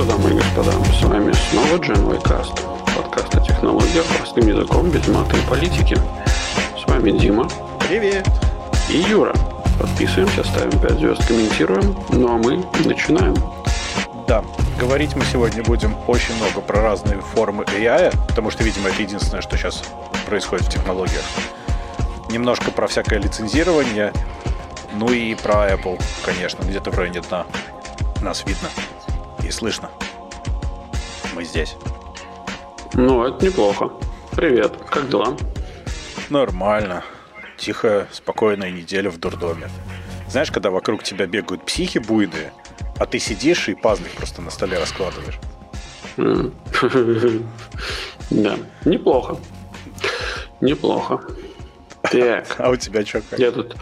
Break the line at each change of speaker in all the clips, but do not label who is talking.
что, дамы и господа, с вами снова Gen Cast, подкаст о технологиях простым языком, без маты и политики. С вами Дима.
Привет.
И Юра. Подписываемся, ставим 5 звезд, комментируем. Ну а мы начинаем.
Да, говорить мы сегодня будем очень много про разные формы AI, потому что, видимо, это единственное, что сейчас происходит в технологиях. Немножко про всякое лицензирование, ну и про Apple, конечно, где-то в районе дна. Нас видно и слышно. Мы здесь.
Ну, это неплохо. Привет, как дела?
Нормально. Тихая, спокойная неделя в дурдоме. Знаешь, когда вокруг тебя бегают психи буйные, а ты сидишь и пазлик просто на столе раскладываешь.
Да, неплохо. Неплохо.
Так. А у тебя что?
Я тут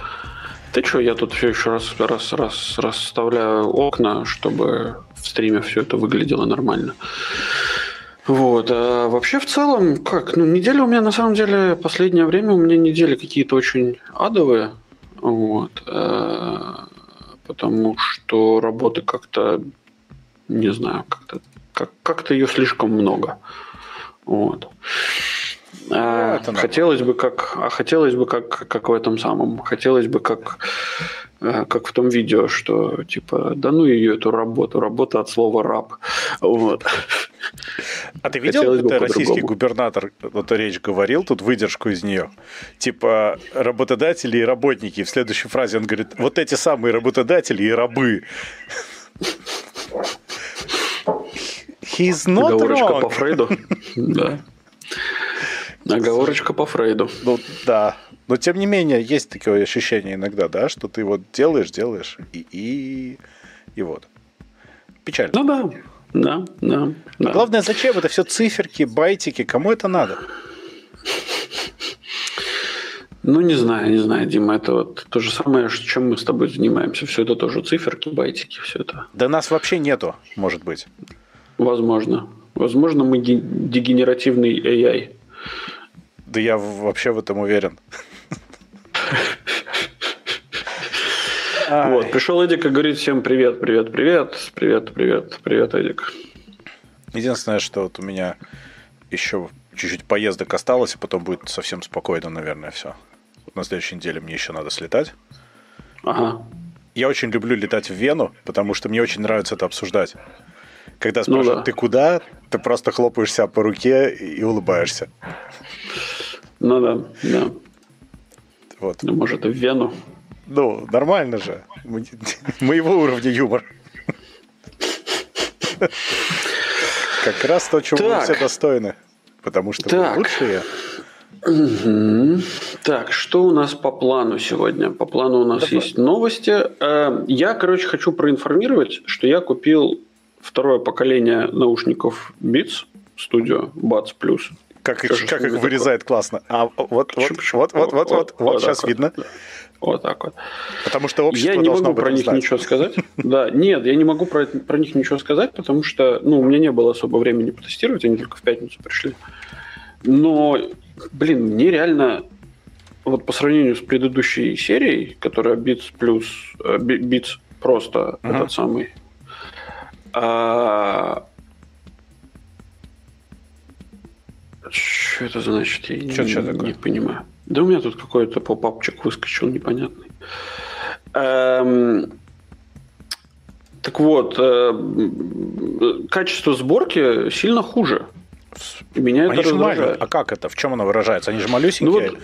ты что, я тут все еще раз, раз, раз расставляю окна, чтобы в стриме все это выглядело нормально. Вот. А вообще в целом, как, ну, неделя у меня на самом деле, последнее время у меня недели какие-то очень адовые. Вот. А, потому что работы как-то, не знаю, как-то как, как-то ее слишком много. Вот. А, это хотелось бы как, а хотелось бы как, как в этом самом, хотелось бы как, как в том видео, что типа, да ну ее эту работу, работа от слова раб, вот.
А ты видел, хотелось это российский губернатор, вот речь говорил, тут выдержку из нее, типа работодатели и работники. В следующей фразе он говорит, вот эти самые работодатели и рабы.
He's not Оговорочка wrong. по Фрейду. Да. Оговорочка по Фрейду.
Ну да. Но тем не менее, есть такое ощущение иногда, да, что ты вот делаешь, делаешь, и, и, и вот. Печально.
Ну да. Да, да, да.
Главное, зачем это все циферки, байтики, кому это надо?
Ну, не знаю, не знаю, Дима, это вот то же самое, чем мы с тобой занимаемся. Все это тоже циферки, байтики, все это.
Да нас вообще нету, может быть.
Возможно. Возможно, мы дегенеративный AI.
Да я вообще в этом уверен.
Вот, пришел Эдик и говорит всем привет, привет, привет, привет, привет, привет, Эдик.
Единственное, что вот у меня еще чуть-чуть поездок осталось, и потом будет совсем спокойно, наверное, все. На следующей неделе мне еще надо слетать.
Ага.
Я очень люблю летать в Вену, потому что мне очень нравится это обсуждать. Когда спрашивают, ну, да. ты куда, ты просто хлопаешь себя по руке и улыбаешься.
Ну да, да.
Вот.
Ну, может, и в Вену.
Ну, нормально же. Моего уровня юмор. Как раз то, чего мы все достойны. Потому что так. вы лучшие.
Угу. Так, что у нас по плану сегодня? По плану у нас Давай. есть новости. Э, я, короче, хочу проинформировать, что я купил второе поколение наушников Beats Studio Buds Plus.
Как, Что как их вырезает такое? классно. А вот, почему, вот, почему? вот, вот, вот, вот, вот, сейчас вот. видно.
Вот так вот.
Потому что общество
Я не могу про них
знать.
ничего сказать. Да, нет, я не могу про, про них ничего сказать, потому что, ну, у меня не было особо времени потестировать, они только в пятницу пришли. Но, блин, мне реально вот по сравнению с предыдущей серией, которая Beats плюс э, Beats просто uh-huh. этот самый, а, Что это значит? Я что, не, что такое? не понимаю. Да у меня тут какой-то попапчик выскочил непонятный. Эм... Так вот, э... качество сборки сильно хуже.
И меня Они это раздражает. А как это? В чем оно выражается? Они же малюсенькие.
Ну вот,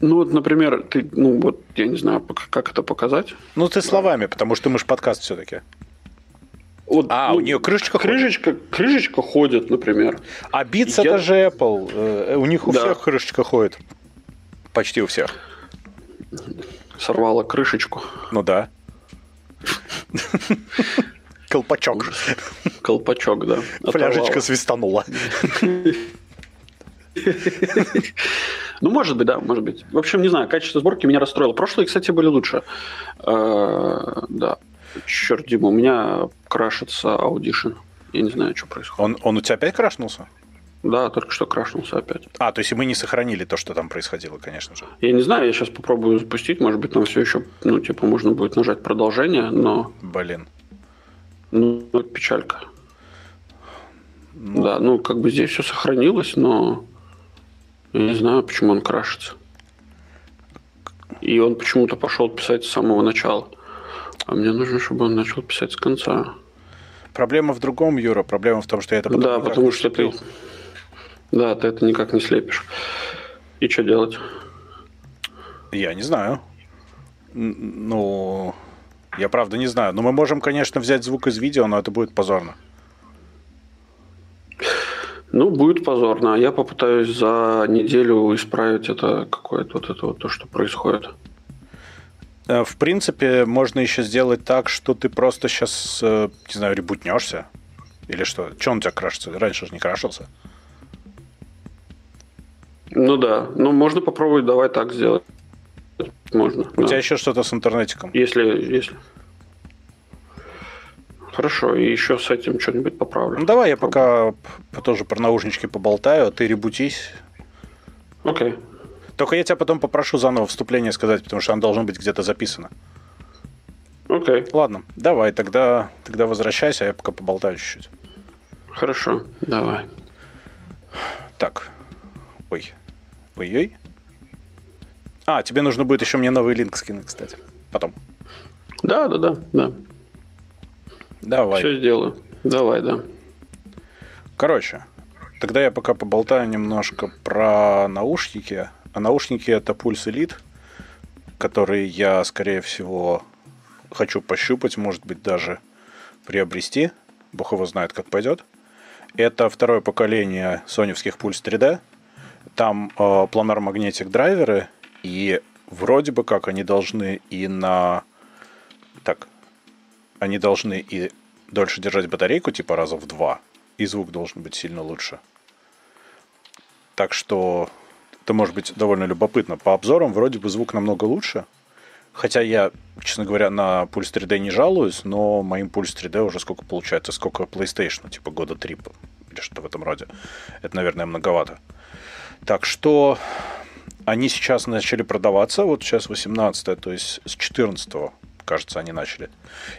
ну вот, например, ты, ну вот, я не знаю, как это показать.
Ну ты словами, потому что мы же подкаст все-таки.
Вот,
а, ну, у нее крышечка
крышечка, ходит? Крышечка ходит, например.
А Beats Я... это же Apple. Э, у них у да. всех крышечка ходит. Почти у всех.
Сорвала крышечку.
Ну да. Колпачок.
Колпачок, да.
Фляжечка свистанула.
Ну, может быть, да, может быть. В общем, не знаю, качество сборки меня расстроило. Прошлые, кстати, были лучше. Э, да. Черт, Дима, у меня крашится Audition. Я не знаю, что происходит.
Он, он у тебя опять крашнулся?
Да, только что крашнулся опять.
А, то есть мы не сохранили то, что там происходило, конечно же.
Я не знаю, я сейчас попробую запустить. Может быть, там все еще, ну, типа, можно будет нажать продолжение, но...
Блин.
Ну, печалька. Ну... Да, ну как бы здесь все сохранилось, но я не знаю, почему он крашится. И он почему-то пошел писать с самого начала. А мне нужно, чтобы он начал писать с конца.
Проблема в другом, Юра. Проблема в том, что я это
Да, потому что ты... Да, ты это никак не слепишь. И что делать?
Я не знаю. Ну, я правда не знаю. Но мы можем, конечно, взять звук из видео, но это будет позорно.
Ну, будет позорно. А я попытаюсь за неделю исправить это какое-то вот это вот то, что происходит.
Э, в принципе, можно еще сделать так, что ты просто сейчас, э, не знаю, ребутнешься. Или что? Че он у тебя крашится? Раньше же не крашился.
Ну да. Ну, можно попробовать, давай так сделать. Можно.
У да. тебя еще что-то с интернетиком?
Если, если. Хорошо, и еще с этим что-нибудь поправлю.
Ну давай я пока тоже про наушнички поболтаю, а ты ребутись.
Окей. Okay.
Только я тебя потом попрошу заново вступление сказать, потому что оно должно быть где-то записано.
Окей. Okay.
Ладно, давай, тогда, тогда возвращайся, а я пока поболтаю чуть-чуть.
Хорошо, давай.
Так. Ой. Ой-ой. А, тебе нужно будет еще мне новый линк скинуть, кстати. Потом.
Да, да, да, да.
Давай.
Все сделаю. Давай, да.
Короче, тогда я пока поболтаю немножко про наушники. А наушники это Pulse Elite, которые я, скорее всего, хочу пощупать, может быть, даже приобрести. Бог его знает, как пойдет. Это второе поколение соневских Pulse 3D. Там э, планар магнетик драйверы, и вроде бы как они должны и на... Так, они должны и дольше держать батарейку, типа раза в два, и звук должен быть сильно лучше. Так что это может быть довольно любопытно. По обзорам вроде бы звук намного лучше. Хотя я, честно говоря, на Pulse 3D не жалуюсь, но моим Pulse 3D уже сколько получается, сколько PlayStation, типа года три или что-то в этом роде. Это, наверное, многовато. Так что они сейчас начали продаваться, вот сейчас 18 то есть с 14 кажется, они начали.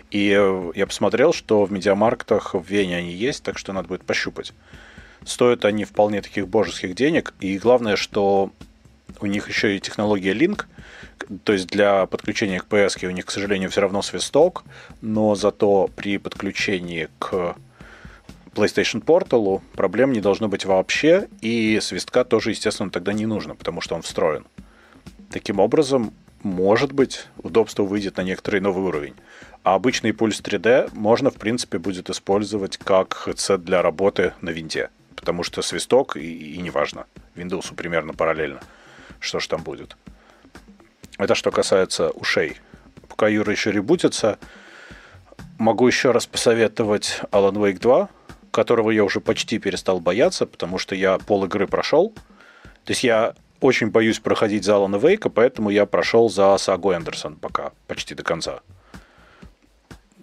И я посмотрел, что в медиамарктах в Вене они есть, так что надо будет пощупать. Стоят они вполне таких божеских денег. И главное, что у них еще и технология Link, то есть для подключения к PS у них, к сожалению, все равно свисток, но зато при подключении к PlayStation Portal проблем не должно быть вообще, и свистка тоже, естественно, тогда не нужно, потому что он встроен. Таким образом, может быть, удобство выйдет на некоторый новый уровень. А обычный пульс 3D можно, в принципе, будет использовать как headset для работы на винте. Потому что свисток и, и неважно. Windows примерно параллельно. Что ж там будет. Это что касается ушей. Пока Юра еще ребутится, могу еще раз посоветовать Alan Wake 2, которого я уже почти перестал бояться, потому что я пол игры прошел. То есть я очень боюсь проходить за Алана Вейка, поэтому я прошел за Сагу Эндерсон пока, почти до конца.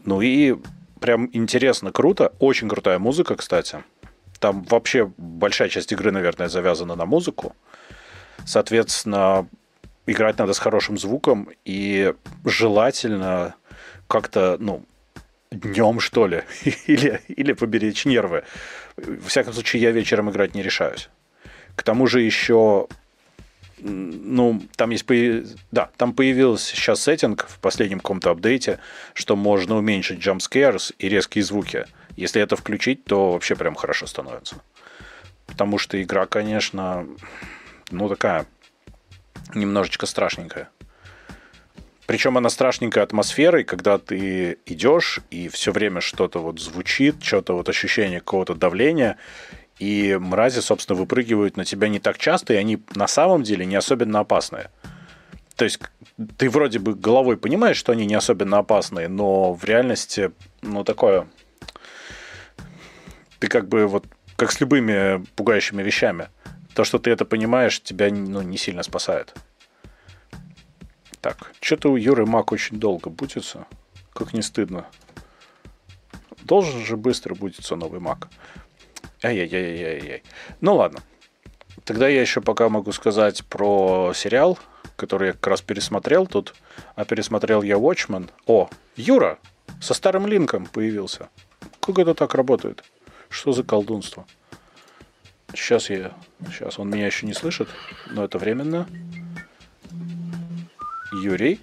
Ну и прям интересно, круто. Очень крутая музыка, кстати. Там вообще большая часть игры, наверное, завязана на музыку. Соответственно, играть надо с хорошим звуком и желательно как-то, ну, днем, что ли, или, или поберечь нервы. В всяком случае, я вечером играть не решаюсь. К тому же еще ну, там есть, да, там появился сейчас сеттинг в последнем каком-то апдейте, что можно уменьшить jump scares и резкие звуки. Если это включить, то вообще прям хорошо становится. Потому что игра, конечно, ну, такая немножечко страшненькая. Причем она страшненькая атмосферой, когда ты идешь, и все время что-то вот звучит, что-то вот ощущение какого-то давления, и мрази, собственно, выпрыгивают на тебя не так часто, и они на самом деле не особенно опасные. То есть ты вроде бы головой понимаешь, что они не особенно опасные, но в реальности, ну, такое... Ты как бы вот, как с любыми пугающими вещами. То, что ты это понимаешь, тебя ну, не сильно спасает. Так, что-то у Юры Мак очень долго бутится. Как не стыдно. Должен же быстро бутиться новый Мак. Ай-яй-яй-яй-яй. Ну ладно. Тогда я еще пока могу сказать про сериал, который я как раз пересмотрел тут. А пересмотрел я Watchmen. О, Юра! Со старым линком появился. Как это так работает? Что за колдунство? Сейчас я... Сейчас он меня еще не слышит, но это временно. Юрий?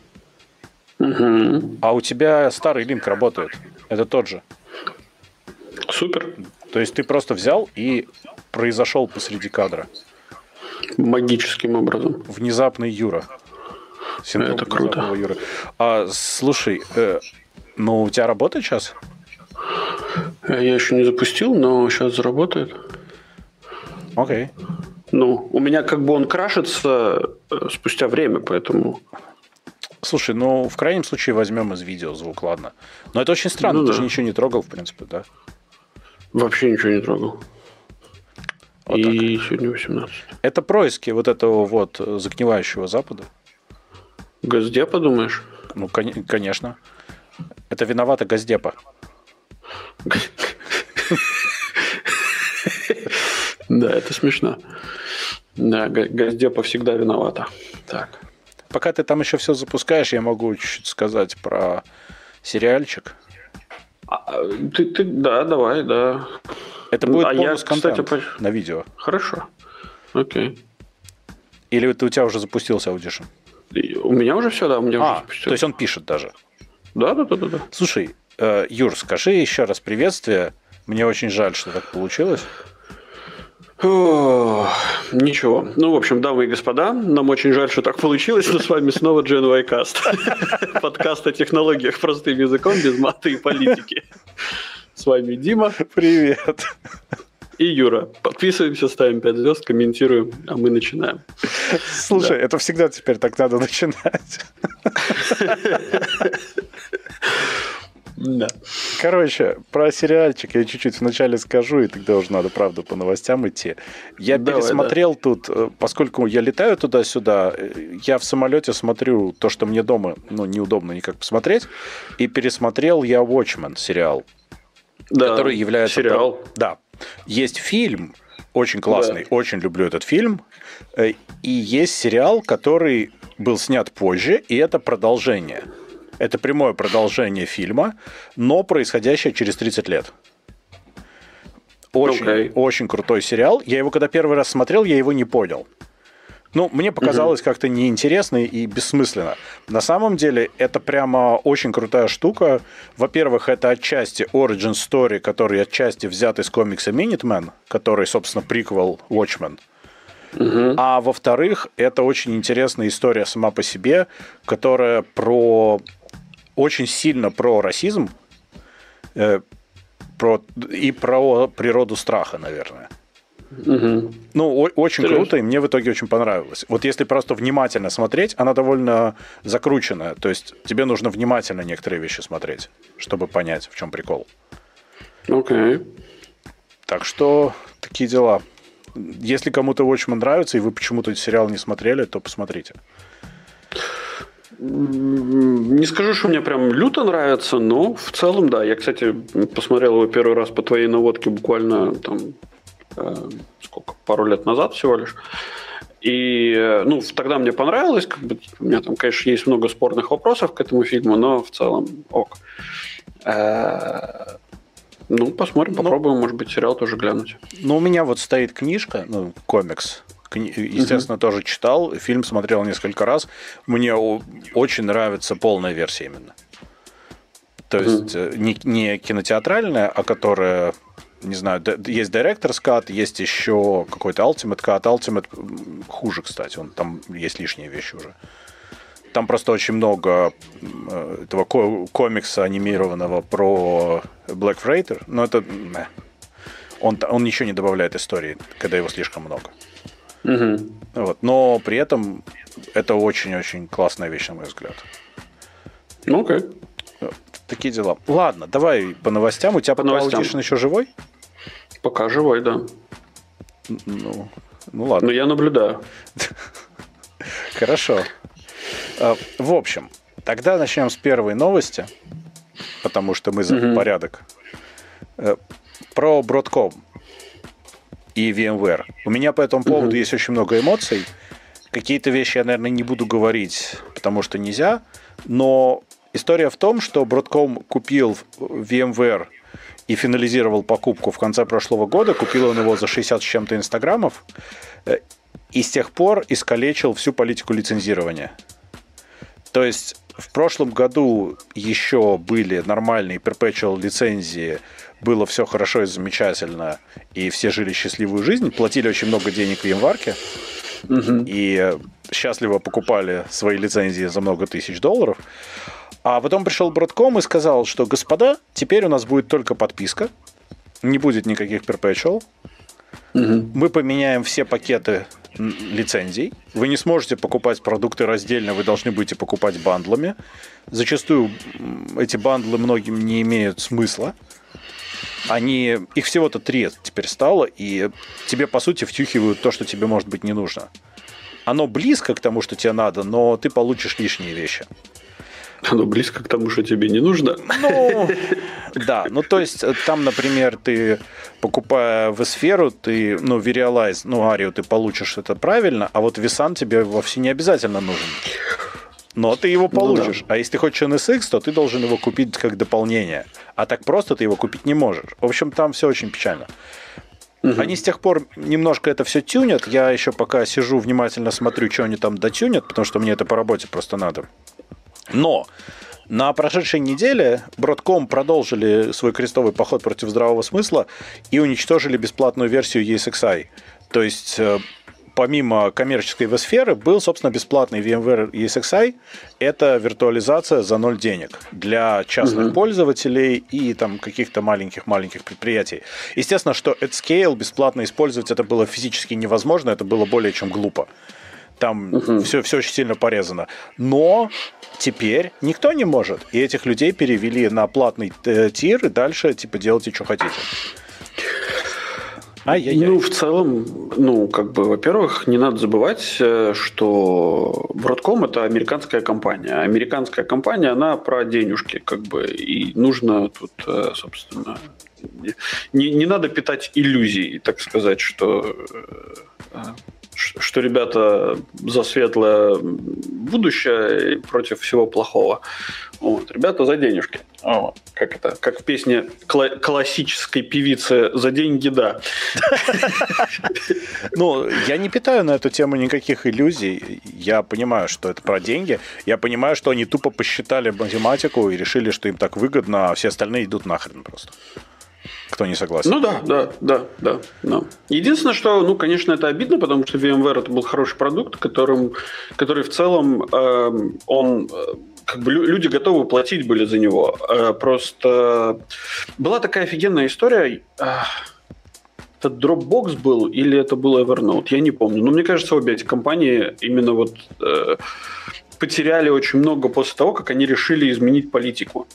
Угу.
А у тебя старый линк работает. Это тот же.
Супер.
То есть ты просто взял и произошел посреди кадра.
Магическим образом.
Внезапный Юра.
Синдром Это круто.
Юры. А, слушай, э, ну у тебя работает сейчас?
Я еще не запустил, но сейчас заработает.
Окей.
Ну, у меня как бы он крашится э, спустя время, поэтому...
Слушай, ну, в крайнем случае возьмем из видео звук, ладно. Но это очень странно, ну, ты да. же ничего не трогал, в принципе, да?
Вообще ничего не трогал. Вот И так. сегодня 18.
Это происки вот этого вот загнивающего Запада?
Газдепа, думаешь?
Ну, кон- конечно. Это виновата Газдепа.
Да, это смешно. Да, Газдепа всегда виновата. Так.
Пока ты там еще все запускаешь, я могу чуть-чуть сказать про сериальчик.
А, ты, ты, да, давай, да.
Это будет а бонус я, контент кстати, на видео.
Хорошо. Окей.
Или это у тебя уже запустился Audition?
У меня уже все, да, у меня
а,
уже запустился.
То есть он пишет даже.
Да, да, да, да. да.
Слушай, э, Юр, скажи еще раз приветствие. Мне очень жаль, что так получилось.
Ничего. Ну, в общем, дамы и господа, нам очень жаль, что так получилось, но с вами снова Y Cast. Подкаст о технологиях простым языком, без мата и политики. С вами Дима.
Привет.
И Юра. Подписываемся, ставим 5 звезд, комментируем, а мы начинаем.
Слушай, да. это всегда теперь так надо начинать.
Да.
Короче, про сериальчик я чуть-чуть вначале скажу, и тогда уже надо, правда, по новостям идти. Я Давай, пересмотрел да. тут, э, поскольку я летаю туда-сюда, э, я в самолете смотрю то, что мне дома ну, неудобно никак посмотреть, и пересмотрел я Watchmen сериал, да, который является...
Сериал.
Да. Есть фильм, очень классный, да. очень люблю этот фильм, э, и есть сериал, который был снят позже, и это продолжение – это прямое продолжение фильма, но происходящее через 30 лет. Очень, okay. очень крутой сериал. Я его когда первый раз смотрел, я его не понял. Ну, мне показалось угу. как-то неинтересно и бессмысленно. На самом деле, это прямо очень крутая штука. Во-первых, это отчасти origin story, который отчасти взят из комикса Minuteman, который, собственно, приквел Watchmen. Угу. А во-вторых, это очень интересная история сама по себе, которая про очень сильно про расизм э, про, и про природу страха, наверное.
Угу.
Ну, о- очень Интересно. круто, и мне в итоге очень понравилось. Вот если просто внимательно смотреть, она довольно закрученная. То есть тебе нужно внимательно некоторые вещи смотреть, чтобы понять, в чем прикол.
Окей. Okay.
Так что такие дела. Если кому-то Watchmen нравится, и вы почему-то сериал не смотрели, то посмотрите.
Не скажу, что мне прям люто нравится, но в целом, да. Я, кстати, посмотрел его первый раз по твоей наводке буквально там э, сколько, пару лет назад всего лишь. И, э, ну, тогда мне понравилось, как бы, у меня там, конечно, есть много спорных вопросов к этому фильму, но в целом ок. Э, ну, посмотрим, ну, попробуем, ну, может быть, сериал тоже глянуть.
Ну, у меня вот стоит книжка, ну, комикс естественно, угу. тоже читал, фильм смотрел несколько раз. Мне очень нравится полная версия именно. То есть угу. не, не кинотеатральная, а которая не знаю, есть Director's Cut, есть еще какой-то Ultimate Cut. Ultimate хуже, кстати, он там есть лишние вещи уже. Там просто очень много э, этого комикса анимированного про Black Freighter, но это... Он, он ничего не добавляет истории, когда его слишком много.
Угу.
Вот. Но при этом это очень-очень классная вещь, на мой взгляд.
Ну, окей.
Такие дела. Ладно, давай по новостям. У тебя по новостям еще живой?
Пока живой, да.
Ну, ну ладно.
Но я наблюдаю.
Хорошо. А, в общем, тогда начнем с первой новости, потому что мы за порядок. Э, про Broadcom и VMware. У меня по этому поводу mm-hmm. есть очень много эмоций. Какие-то вещи я, наверное, не буду говорить, потому что нельзя. Но история в том, что Broadcom купил VMware и финализировал покупку в конце прошлого года. Купил он его за 60 с чем-то инстаграмов. Э, и с тех пор искалечил всю политику лицензирования. То есть в прошлом году еще были нормальные perpetual лицензии, было все хорошо и замечательно, и все жили счастливую жизнь, платили очень много денег в январке, угу. и счастливо покупали свои лицензии за много тысяч долларов. А потом пришел Broadcom и сказал, что, господа, теперь у нас будет только подписка, не будет никаких perpetual, угу. мы поменяем все пакеты лицензий. Вы не сможете покупать продукты раздельно, вы должны будете покупать бандлами. Зачастую эти бандлы многим не имеют смысла. Они, их всего-то три теперь стало, и тебе, по сути, втюхивают то, что тебе, может быть, не нужно. Оно близко к тому, что тебе надо, но ты получишь лишние вещи.
Оно близко к тому, что тебе не нужно.
Ну, да. Ну, то есть, э, там, например, ты, покупая в сферу, ты, ну, Virialize, ну, Арию ты получишь это правильно, а вот Висан тебе вовсе не обязательно нужен. Но ты его получишь. Ну, да. А если ты хочешь NSX, то ты должен его купить как дополнение. А так просто ты его купить не можешь. В общем, там все очень печально. Угу. Они с тех пор немножко это все тюнят. Я еще пока сижу, внимательно смотрю, что они там дотюнят, потому что мне это по работе просто надо. Но на прошедшей неделе Broadcom продолжили свой крестовый поход против здравого смысла и уничтожили бесплатную версию ESXi. То есть э, помимо коммерческой vSphere был, собственно, бесплатный VMware ESXi. Это виртуализация за ноль денег для частных угу. пользователей и там каких-то маленьких-маленьких предприятий. Естественно, что at scale бесплатно использовать это было физически невозможно, это было более чем глупо. Там угу. все, все очень сильно порезано. Но теперь никто не может. И этих людей перевели на платный э, тир, и дальше, типа, делайте, что хотите.
Ай-яй-яй. Ну, в целом, ну, как бы, во-первых, не надо забывать, э, что Broadcom – это американская компания. Американская компания, она про денежки, как бы, и нужно тут, э, собственно, не, не надо питать иллюзий, так сказать, что что ребята за светлое будущее и против всего плохого. Вот. Ребята за денежки. Вот. Как это? Как в песне кла- классической певицы «За деньги, да».
Ну, я не питаю на эту тему никаких иллюзий. Я понимаю, что это про деньги. Я понимаю, что они тупо посчитали математику и решили, что им так выгодно, а все остальные идут нахрен просто кто не согласен.
Ну да, да, да, да. да. Единственное, что, ну, конечно, это обидно, потому что VMware это был хороший продукт, которым, который в целом э, он как бы люди готовы платить были за него. Э, просто была такая офигенная история. Э, это Dropbox был или это был Evernote, я не помню. Но мне кажется, обе эти компании именно вот э, потеряли очень много после того, как они решили изменить политику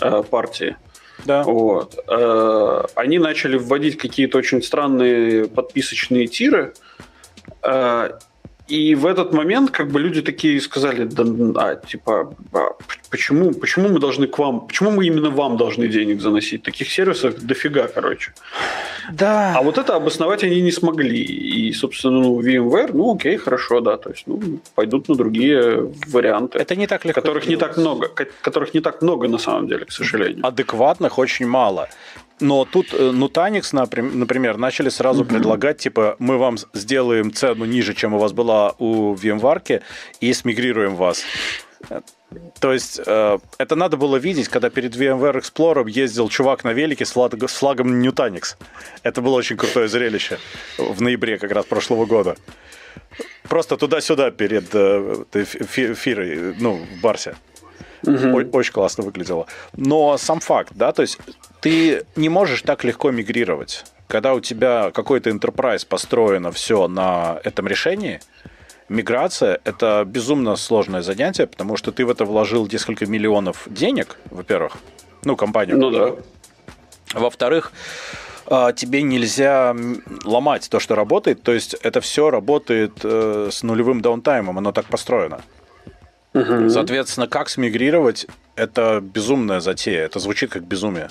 э, партии. Да. Вот. Э, они начали вводить какие-то очень странные подписочные тиры. И в этот момент как бы люди такие сказали, да, а, типа, а, почему, почему мы должны к вам, почему мы именно вам должны денег заносить? Таких сервисов дофига, короче. Да. А вот это обосновать они не смогли. И, собственно, ну, VMware, ну, окей, хорошо, да, то есть, ну, пойдут на другие варианты.
Это не так легко.
Которых не так много, которых не так много на самом деле, к сожалению.
Адекватных очень мало. Но тут э, Nutanix, например, начали сразу предлагать, типа, мы вам сделаем цену ниже, чем у вас была у VMware, и смигрируем вас. То есть э, это надо было видеть, когда перед VMware Explorer ездил чувак на велике с, флаг, с флагом Nutanix. Это было очень крутое зрелище в ноябре как раз прошлого года. Просто туда-сюда перед э, фирой, ну, в Барсе. Угу. Очень классно выглядело. Но сам факт, да, то есть ты не можешь так легко мигрировать. Когда у тебя какой-то enterprise построено все на этом решении, миграция – это безумно сложное занятие, потому что ты в это вложил несколько миллионов денег, во-первых, ну, компанию.
Ну да.
Во-вторых, а, тебе нельзя ломать то, что работает, то есть это все работает э, с нулевым даунтаймом, оно так построено. Угу. Соответственно, как смигрировать, это безумная затея, это звучит как безумие.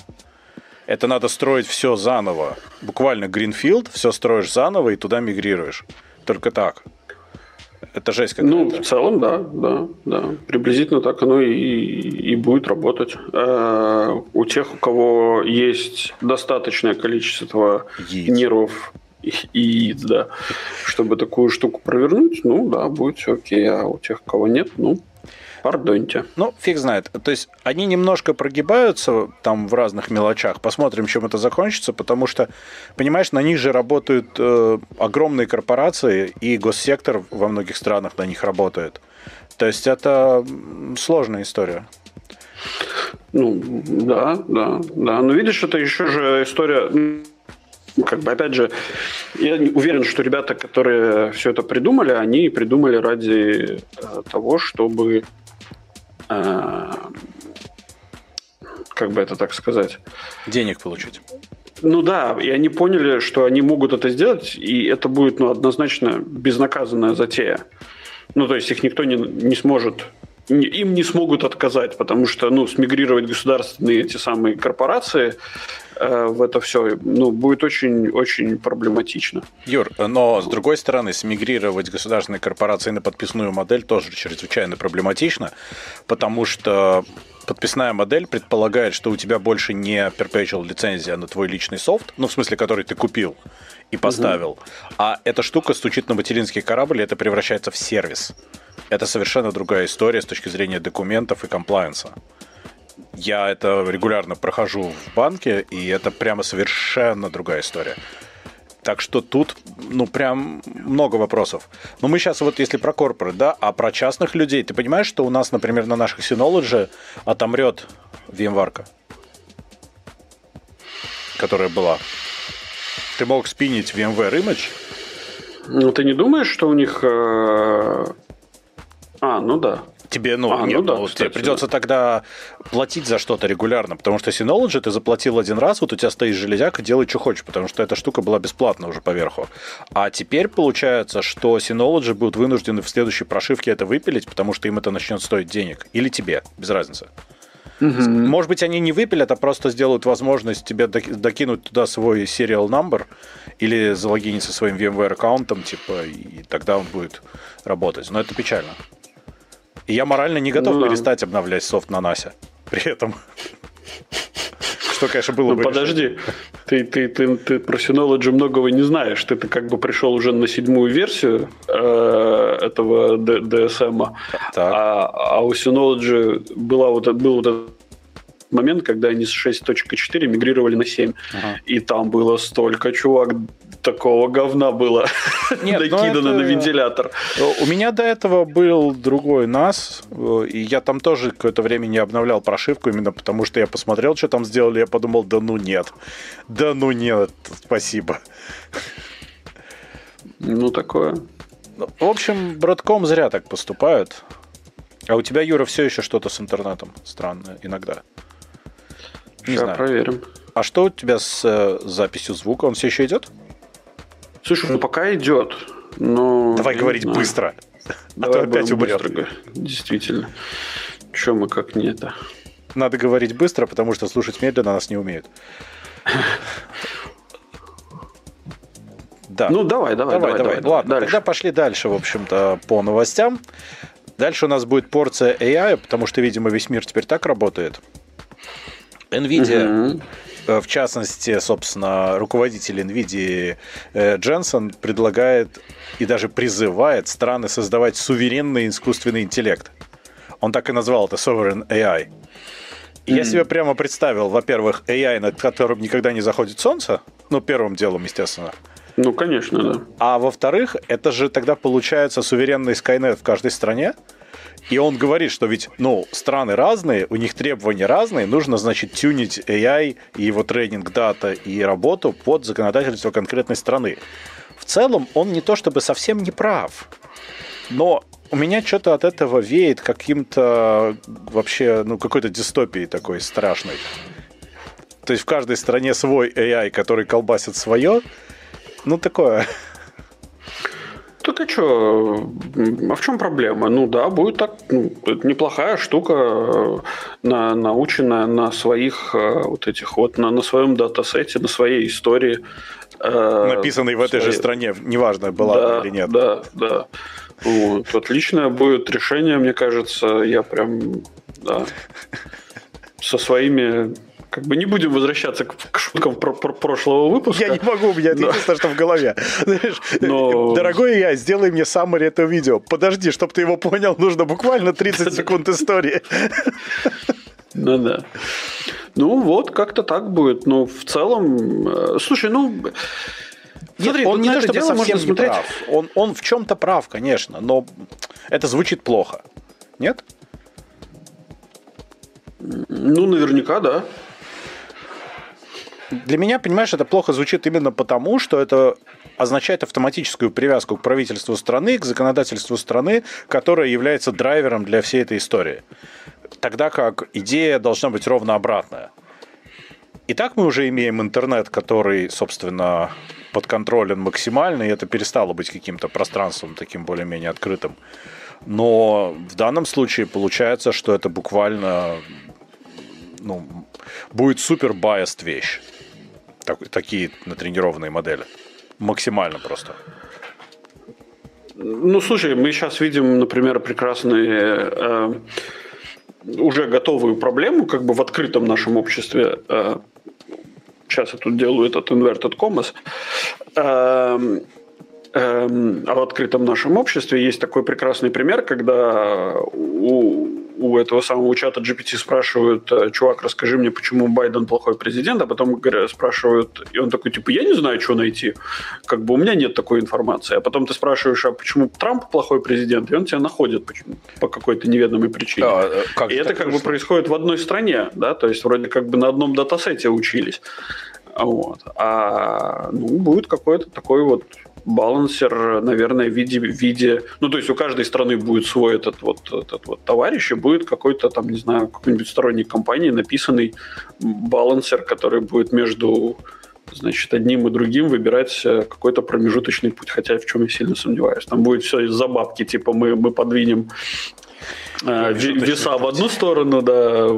Это надо строить все заново. Буквально Greenfield, все строишь заново и туда мигрируешь. Только так. Это жесть
какая-то. Ну, в целом, да, да, да. Приблизительно так оно и, и будет работать. Э, у тех, у кого есть достаточное количество яиц. нервов и, и яиц, да, чтобы такую штуку провернуть, ну да, будет все окей. А у тех, у кого нет, ну, Пардоньте.
Ну, фиг знает. То есть они немножко прогибаются там в разных мелочах. Посмотрим, чем это закончится, потому что, понимаешь, на них же работают э, огромные корпорации, и госсектор во многих странах на них работает. То есть это сложная история.
Ну, да, да, да. Но видишь, это еще же история как бы, опять же, я уверен, что ребята, которые все это придумали, они придумали ради э, того, чтобы Э, как бы это так сказать?
Денег получить.
Ну да, и они поняли, что они могут это сделать, и это будет ну, однозначно безнаказанная затея. Ну, то есть их никто не, не сможет, им не смогут отказать, потому что, ну, смигрировать государственные эти самые корпорации Э, в это все ну, будет очень-очень проблематично.
Юр, но с другой стороны, смигрировать государственные корпорации на подписную модель тоже чрезвычайно проблематично, потому что подписная модель предполагает, что у тебя больше не perpetual лицензия на твой личный софт, ну, в смысле, который ты купил и поставил, угу. а эта штука стучит на материнский корабль, и это превращается в сервис. Это совершенно другая история с точки зрения документов и комплайенса я это регулярно прохожу в банке, и это прямо совершенно другая история. Так что тут, ну, прям много вопросов. Но мы сейчас вот, если про корпоры, да, а про частных людей, ты понимаешь, что у нас, например, на наших Synology отомрет VMware, которая была. Ты мог спинить VMware Image?
Ну, ты не думаешь, что у них... Э... А, ну да.
Тебе, ну, а, нет, ну, да, ну, кстати, тебе придется да. тогда платить за что-то регулярно, потому что Synology ты заплатил один раз, вот у тебя стоит железяка, делай, что хочешь, потому что эта штука была бесплатна уже поверху. А теперь получается, что Synology будут вынуждены в следующей прошивке это выпилить, потому что им это начнет стоить денег. Или тебе, без разницы. Угу. Может быть, они не выпилят, а просто сделают возможность тебе докинуть туда свой serial number или залогиниться своим VMware аккаунтом, типа, и тогда он будет работать. Но это печально. И я морально не готов ну, перестать обновлять софт на Насе. При этом. Что, конечно, было
ну, бы. Подожди, ты, ты, ты, ты про Synology многого не знаешь. Ты, ты как бы пришел уже на седьмую версию э, этого DSM. А, а у Synology была вот, был вот этот момент, когда они с 6.4 мигрировали на 7. Ага. И там было столько, чувак, такого говна было Нет, ну накидано это... на вентилятор.
У меня до этого был другой NAS, и я там тоже какое-то время не обновлял прошивку, именно потому что я посмотрел, что там сделали, я подумал, да ну нет. Да ну нет, спасибо.
Ну, такое.
Ну, в общем, Broadcom зря так поступают. А у тебя, Юра, все еще что-то с интернетом странное иногда.
Не Сейчас знаю. проверим.
А что у тебя с э, записью звука? Он все еще идет?
Слушай, ну пока идет. Но
Давай говорить знаю. быстро. Давай а то опять умрет. Быстро,
действительно. Чем мы как не это?
Надо говорить быстро, потому что слушать медленно нас не умеют.
Да. Ну, давай, давай, давай. давай, давай.
Ладно, дальше. тогда пошли дальше, в общем-то, по новостям. Дальше у нас будет порция AI, потому что, видимо, весь мир теперь так работает. NVIDIA, угу. в частности, собственно, руководитель NVIDIA э, Дженсон предлагает и даже призывает страны создавать суверенный искусственный интеллект. Он так и назвал это Sovereign AI. И mm я себе прямо представил, во-первых, AI, над которым никогда не заходит солнце, ну, первым делом, естественно.
Ну, конечно, да.
А во-вторых, это же тогда получается суверенный Skynet в каждой стране, и он говорит, что ведь, ну, страны разные, у них требования разные, нужно, значит, тюнить AI и его тренинг дата и работу под законодательство конкретной страны. В целом, он не то чтобы совсем не прав, но у меня что-то от этого веет каким-то вообще, ну, какой-то дистопией такой страшной. То есть в каждой стране свой AI, который колбасит свое. Ну, такое.
Так и что? А в чем проблема? Ну да, будет так. Ну, это неплохая штука, э, на, наученная на своих э, вот этих вот, на, на своем датасете, на своей истории.
Э, Написанный в этой своей... же стране, неважно, была
да,
или нет.
Да, да. Вот. Отличное будет решение, мне кажется. Я прям, да, со своими как бы не будем возвращаться к, к шуткам про, про прошлого выпуска.
Я не могу, у меня но... единственное, что в голове. Знаешь, но... Дорогой я, сделай мне саммари этого видео. Подожди, чтобы ты его понял, нужно буквально 30 секунд истории.
Ну да. Ну вот, как-то так будет. Но в целом, э, слушай, ну...
Смотри, он не то чтобы совсем не смотреть... прав. Он, он в чем-то прав, конечно, но это звучит плохо. Нет?
Ну, наверняка, да.
Для меня, понимаешь, это плохо звучит именно потому, что это означает автоматическую привязку к правительству страны, к законодательству страны, которое является драйвером для всей этой истории. Тогда как идея должна быть ровно обратная. И так мы уже имеем интернет, который, собственно, подконтролен максимально, и это перестало быть каким-то пространством таким более-менее открытым. Но в данном случае получается, что это буквально ну, будет супер biased вещь так, такие натренированные модели. Максимально просто.
Ну, слушай, мы сейчас видим, например, прекрасные э, уже готовую проблему как бы в открытом нашем обществе. Э, сейчас я тут делаю этот inverted commas. Э, э, а в открытом нашем обществе есть такой прекрасный пример, когда у у этого самого чата GPT спрашивают, «Э, чувак, расскажи мне, почему Байден плохой президент, а потом говорят, спрашивают, и он такой, типа, я не знаю, что найти, как бы у меня нет такой информации. А потом ты спрашиваешь, а почему Трамп плохой президент, и он тебя находит почему, по какой-то неведомой причине. А, э, как и это как бы происходит в одной стране, да, то есть вроде как бы на одном датасете учились. Вот. А ну, будет какой-то такой вот балансер, наверное, в виде, в виде... Ну, то есть у каждой страны будет свой этот вот, этот вот товарищ, и будет какой-то там, не знаю, какой-нибудь сторонней компании написанный балансер, который будет между значит, одним и другим выбирать э, какой-то промежуточный путь, хотя в чем я сильно сомневаюсь. Там будет все из-за бабки, типа мы, мы подвинем э, веса в одну сторону, да.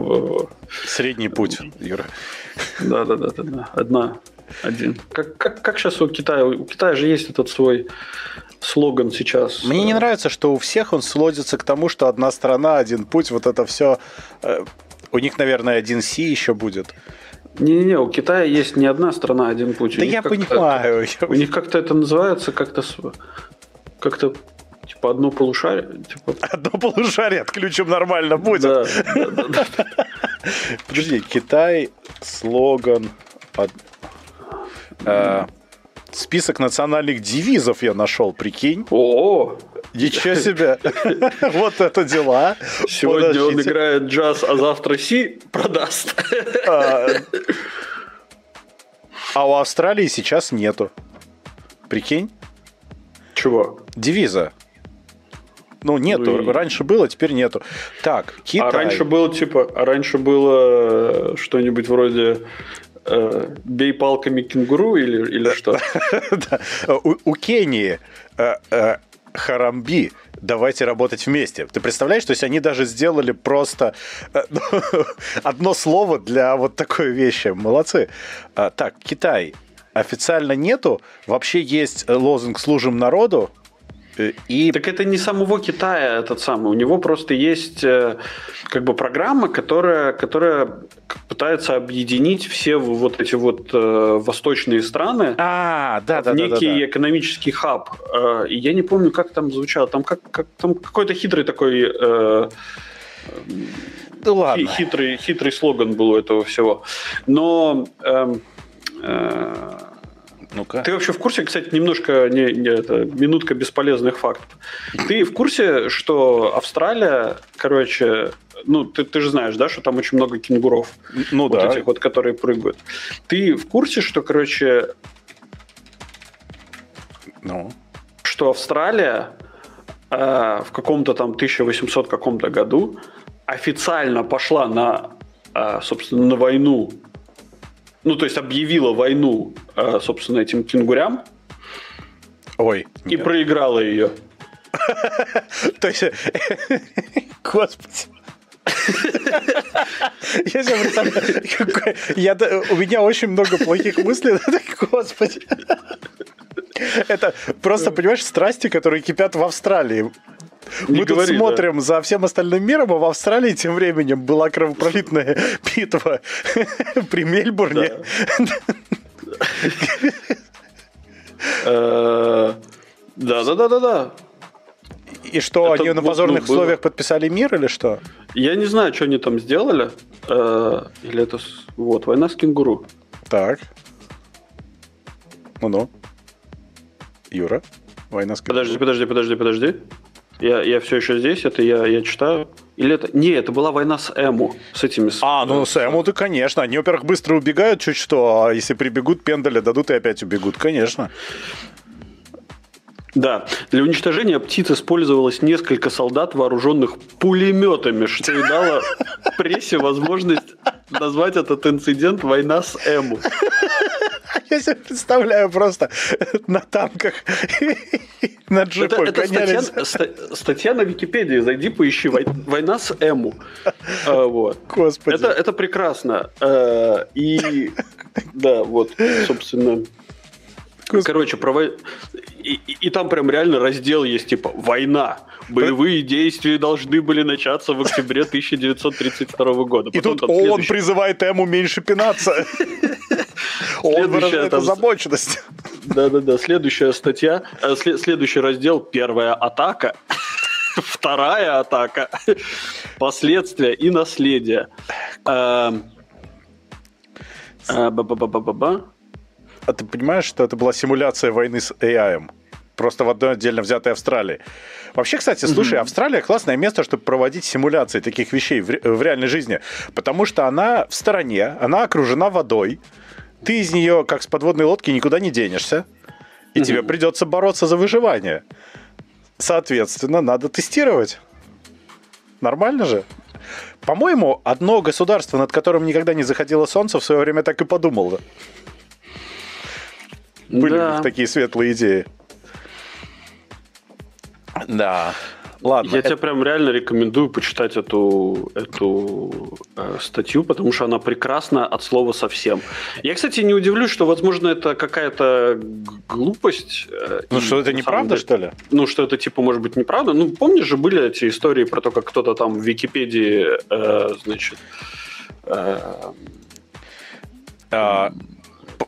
Средний путь, Юра.
Да, да, да, да, да. Одна, один. Как, как, как сейчас у Китая? У Китая же есть этот свой слоган сейчас.
Мне не нравится, что у всех он сводится к тому, что одна страна, один путь, вот это все. Э, у них, наверное, один Си еще будет.
Не-не-не, у Китая есть не одна страна, один путь.
Да я понимаю.
У них как-то это называется как-то как-то типа одно полушарие. Типа...
Одно полушарие отключим нормально будет. Да, да, да, да. Подожди, Китай, слоган, Э, список национальных девизов я нашел, прикинь.
О,
Ничего себе! Вот это дела.
Сегодня он играет джаз, а завтра Си продаст. А,
а у Австралии сейчас нету. Прикинь?
Чего?
Девиза. Ну, нету. Ну, и... Раньше было, теперь нету. Так,
Китай. А раньше было, типа, а раньше было что-нибудь вроде э, бей палками кенгуру или, или что?
У Кении э, э, Харамби давайте работать вместе. Ты представляешь, то есть они даже сделали просто э, одно слово для вот такой вещи. Молодцы. А, так, Китай официально нету. Вообще есть лозунг «Служим народу»,
Э, и... Так это не самого Китая этот самый. У него просто есть э, как бы программа, которая, которая пытается объединить все вот эти вот э, восточные страны
а, да, да,
в некий
да, да, да.
экономический хаб. Э, и я не помню, как там звучало. Там, как, как, там какой-то хитрый такой... Э,
да ладно.
Хитрый, хитрый слоган был у этого всего. Но... Э, э, ну-ка. Ты вообще в курсе, кстати, немножко не, не, это, минутка бесполезных фактов. Ты в курсе, что Австралия, короче, ну, ты, ты же знаешь, да, что там очень много кенгуров.
Ну
вот
да.
этих вот, которые прыгают. Ты в курсе, что, короче,
ну.
что Австралия э, в каком-то там 1800 каком-то году официально пошла на, э, собственно, на войну ну, то есть объявила войну, э, собственно, этим кенгурям.
Ой.
И нет. проиграла ее.
То есть, господи. Я себе представляю, я, у меня очень много плохих мыслей, господи. Это просто, понимаешь, страсти, которые кипят в Австралии. Мы тут
говори,
смотрим за всем остальным миром, а в Австралии тем временем была кровопролитная битва при Мельбурне.
Э, Да, да, да, да, да.
И что, они на позорных
ну,
условиях подписали мир или что?
Я не знаю, что они там сделали. Э, Или это... Вот, война с кенгуру.
Так. Ну-ну. Юра, война с
Подожди, подожди, подожди, подожди. Я, я все еще здесь, это я, я читаю. Или это... Не, это была война с Эму. С этими... с-
А, ну с Эму-то, конечно. Они, во-первых, быстро убегают чуть что, а если прибегут, пендаля дадут и опять убегут, конечно.
Да. Для уничтожения птиц использовалось несколько солдат, вооруженных пулеметами, что и дало прессе возможность назвать этот инцидент «Война с Эму».
Я себе представляю просто на танках на
Это,
джипах
это статья,
гонялись.
ста- статья на Википедии. Зайди, поищи «Вой- «Война с Эму». А, Вот.
Господи.
Это, это прекрасно. Э, И да, вот, собственно.
Господи.
Короче, про и, и- и там прям реально раздел есть, типа, война. Боевые действия должны были начаться в октябре 1932 года.
И
Потом
тут ООН
следующий-
призывает Эму меньше пинаться. ООН выражает
там-
озабоченность.
Да-да-да, следующая статья, э, сле- следующий раздел, первая атака, вторая атака, последствия и наследие. Эм, э, ба-ба-ба-ба-ба.
А ты понимаешь, что это была симуляция войны с AI? Просто в одной отдельно взятой Австралии. Вообще, кстати, слушай, Австралия классное место, чтобы проводить симуляции таких вещей в, в реальной жизни. Потому что она в стороне, она окружена водой. Ты из нее, как с подводной лодки, никуда не денешься. И тебе придется бороться за выживание. Соответственно, надо тестировать. Нормально же? По-моему, одно государство, над которым никогда не заходило солнце, в свое время так и подумало. Были
Да.
такие светлые идеи. Да. Ладно.
Я тебе прям реально рекомендую почитать эту, эту э, статью, потому что она прекрасна от слова совсем. Я, кстати, не удивлюсь, что, возможно, это какая-то глупость. э,
Ну
и
что, это неправда,
самом
что ли?
ну, что это, типа, может быть, неправда. Ну, помнишь же, были эти истории про то, как кто-то там в Википедии, э, значит, э,
А,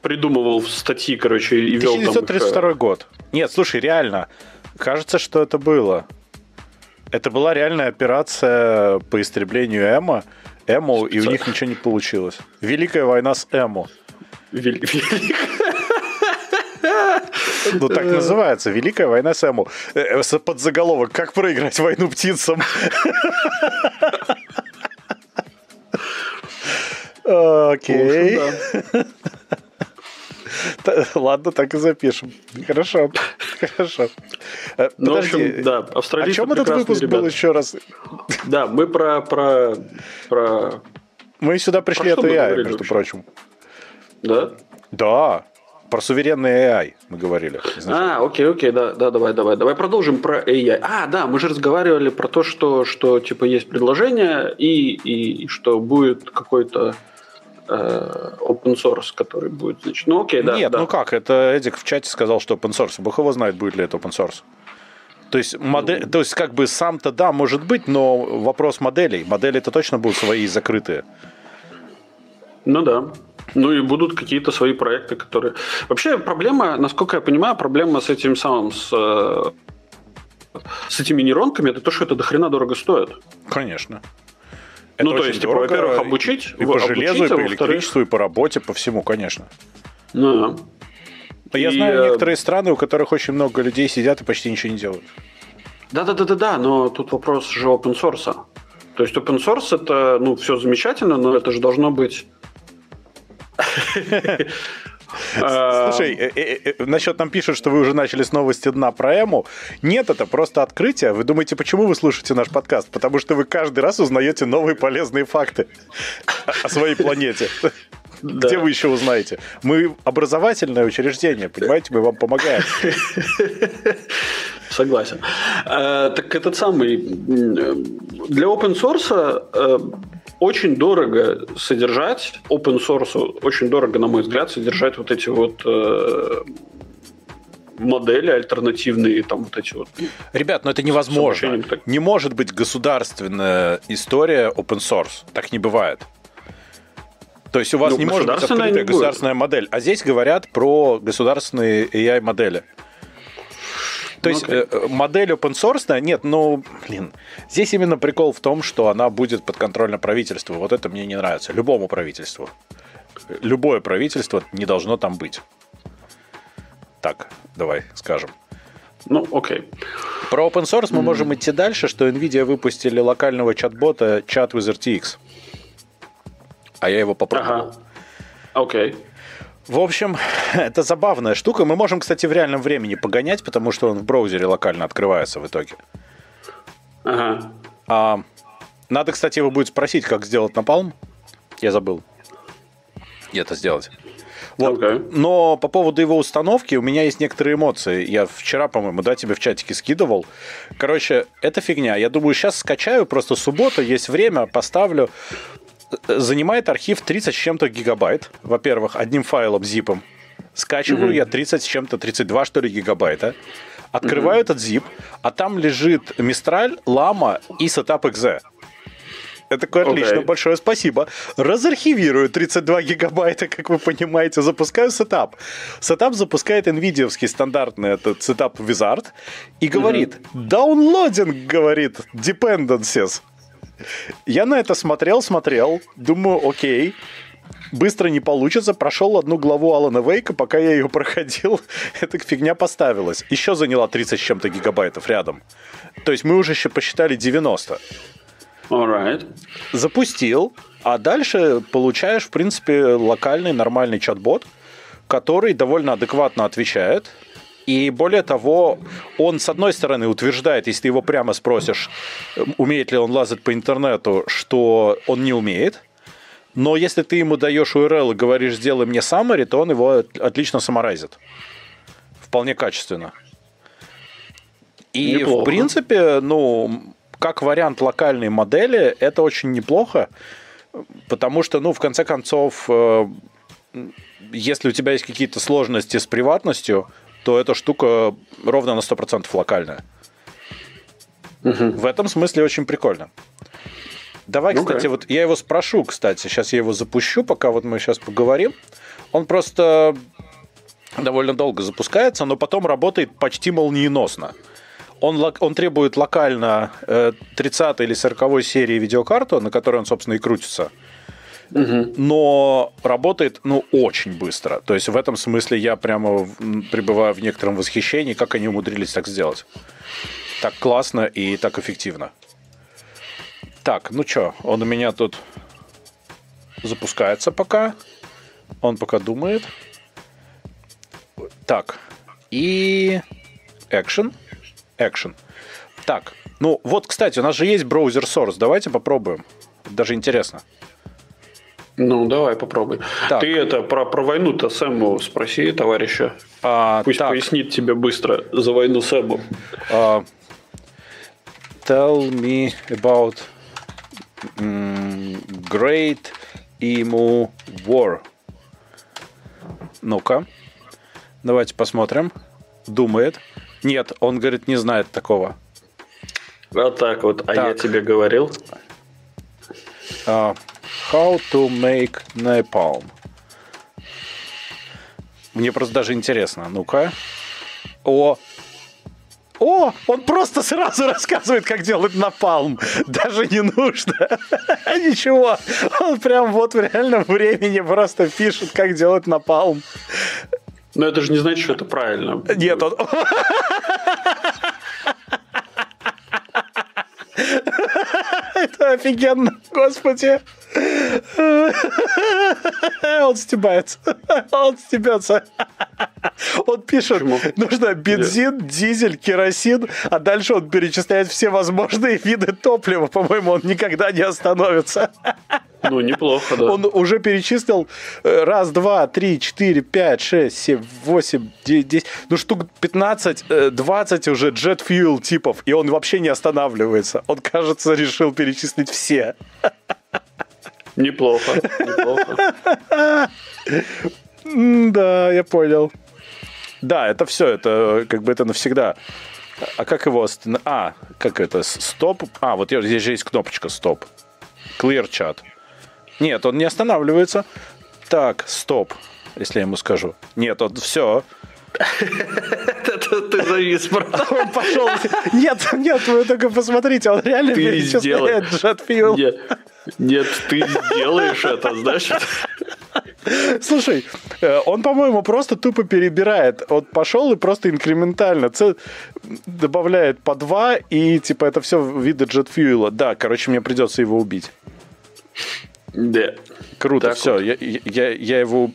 придумывал статьи, короче, и вел там их, э,
1932 год. Нет, слушай, реально. Кажется, что это было. Это была реальная операция по истреблению Эма. Эму, и у них ничего не получилось. Великая война с Эму.
вел- вел-
Ну, так называется. Великая война с Эму. Э, э, с- Подзаголовок. Как проиграть войну птицам? Окей.
В общем, да.
Та- Ладно, так и запишем. Хорошо. Хорошо. Э,
Ну, в
Подожди.
общем, да,
О
австралийцы
чем этот выпуск был еще раз?
Да, мы про, про, про,
Мы сюда пришли
Про
от AI,
говорили
между
вообще?
прочим.
да?
Да, про суверенный AI мы говорили. изначально.
А, окей, окей, да, да, давай, давай, давай продолжим про AI. А, да, мы же разговаривали про то, что, что типа есть предложение и, и, и что будет какой-то open source, который будет, значит, ну окей, да,
Нет,
да.
ну как, это Эдик в чате сказал, что open source. Бог его знает, будет ли это open source. То есть, модель, то есть, как бы сам-то да, может быть, но вопрос моделей. Модели-то точно будут свои закрытые.
Ну да. Ну и будут какие-то свои проекты, которые... Вообще проблема, насколько я понимаю, проблема с этим самым, с, э, с этими нейронками, это то, что это дохрена дорого стоит.
Конечно.
Ну, то есть, типа,
дорого,
во-первых, обучить,
И по железу, и
а
по электричеству, и по работе, по всему, конечно.
Ну, да.
Но я
И,
знаю
э,
некоторые страны, у которых очень много людей сидят и почти ничего не делают.
Да-да-да-да-да, но тут вопрос же open source. То есть open source это, ну, все замечательно, но это же должно быть...
Слушай, э, э, э, насчет нам пишут, что вы уже начали с новости дна про Эму. Нет, это просто открытие. Вы думаете, почему вы слушаете наш подкаст? Потому что вы каждый раз узнаете новые полезные факты о своей планете.
Да.
Где вы еще узнаете? Мы образовательное учреждение, понимаете, мы вам помогаем.
Согласен. Э, так этот самый... э, Для open source э, очень дорого содержать, open source очень дорого, на мой взгляд, содержать вот эти вот э, модели альтернативные, там вот эти вот.
Ребят, ну это невозможно. Не может быть государственная история open source. Так не бывает. То есть у вас ну, не может быть открытая государственная модель. А здесь говорят про государственные AI-модели. То есть okay. Ну, э, модель open source, нет, ну, блин, здесь именно прикол в том, что она будет подконтрольна правительству. Вот это мне не нравится. Любому правительству. Любое правительство не должно там быть. Так, давай скажем.
Ну, окей.
Про open source мы mm. можем идти дальше, что NVIDIA выпустили локального чат-бота Chat with RTX. А я его попробовал. Ага.
Окей.
В общем, это забавная штука. Мы можем, кстати, в реальном времени погонять, потому что он в браузере локально открывается в итоге.
Ага.
А, надо, кстати, его будет спросить, как сделать напалм. Я забыл это сделать. Вот. Okay. Но по поводу его установки у меня есть некоторые эмоции. Я вчера, по-моему, да, тебе в чатике скидывал. Короче, это фигня. Я думаю, сейчас скачаю, просто суббота, есть время, поставлю занимает архив 30 с чем-то гигабайт. Во-первых, одним файлом, зипом. Скачиваю mm-hmm. я 30 с чем-то, 32 что ли гигабайта. Открываю mm-hmm. этот zip, а там лежит Mistral, Llama и Setup.exe. Я такой, отлично, окей. большое спасибо. Разархивирую 32 гигабайта, как вы понимаете, запускаю setup. Setup запускает NVIDIA стандартный этот setup wizard и говорит, mm-hmm. downloading, говорит, dependencies. Я на это смотрел, смотрел, думаю, окей, быстро не получится. Прошел одну главу Алана Вейка, пока я ее проходил, эта фигня поставилась. Еще заняла 30 с чем-то гигабайтов рядом. То есть мы уже еще посчитали 90.
Alright.
Запустил, а дальше получаешь, в принципе, локальный нормальный чат-бот, который довольно адекватно отвечает, и более того, он, с одной стороны, утверждает, если ты его прямо спросишь, умеет ли он лазать по интернету, что он не умеет. Но если ты ему даешь URL и говоришь, сделай мне summary, то он его отлично саморайзит. Вполне качественно. И, неплохо. в принципе, ну, как вариант локальной модели, это очень неплохо, потому что, ну, в конце концов, э, если у тебя есть какие-то сложности с приватностью, то эта штука ровно на 100% локальная. Угу. В этом смысле очень прикольно. Давай, ну, кстати, вот я его спрошу, кстати, сейчас я его запущу, пока вот мы сейчас поговорим. Он просто довольно долго запускается, но потом работает почти молниеносно. Он, он требует локально 30 э, или 40 серии видеокарту, на которой он, собственно, и крутится но работает, ну, очень быстро. То есть в этом смысле я прямо пребываю в некотором восхищении, как они умудрились так сделать. Так классно и так эффективно. Так, ну что, он у меня тут запускается пока. Он пока думает. Так, и action. Action. Так, ну вот, кстати, у нас же есть браузер Source. Давайте попробуем. Даже интересно.
Ну, давай попробуй. Так. Ты это про, про войну-то Сэму спроси, товарища. А, Пусть так. пояснит тебе быстро за войну Сэму.
Uh, tell me about um, Great Emu War. Ну-ка. Давайте посмотрим. Думает. Нет, он говорит, не знает такого.
Вот так вот. А так. я тебе говорил.
Uh, How to make napalm. Мне просто даже интересно. Ну-ка. О, о, он просто сразу рассказывает, как делать напалм. Даже не нужно. Ничего. Он прям вот в реальном времени просто пишет, как делать напалм.
Но это же не значит, что это правильно.
Нет, он... Это офигенно, господи. Он стебается. Он стебется. Он пишет, Почему? нужно бензин, дизель, керосин, а дальше он перечисляет все возможные виды топлива. По-моему, он никогда не остановится.
Ну, неплохо, да.
Он уже перечислил э, раз, два, три, четыре, пять, шесть, семь, восемь, девять, десять, ну, штук 15, 20 э, уже Jet Fuel типов, и он вообще не останавливается. Он, кажется, решил перечислить все.
Неплохо, неплохо.
Да, я понял. Да, это все, это как бы это навсегда. А как его остановить? А, как это? Стоп? А, вот здесь же есть кнопочка стоп. Clear chat. Нет, он не останавливается. Так, стоп, если я ему скажу. Нет, он все.
Ты завис,
правда? Он пошел. Нет, нет, вы только посмотрите, он реально
перечисляет JetFuel. Нет, ты сделаешь это, знаешь?
Слушай, э, он, по-моему, просто тупо перебирает. Он пошел и просто инкрементально Ц добавляет по два, и типа это все виды JetFuel. Да, короче, мне придется его убить.
Да.
Круто, так все, вот. я, я, я его...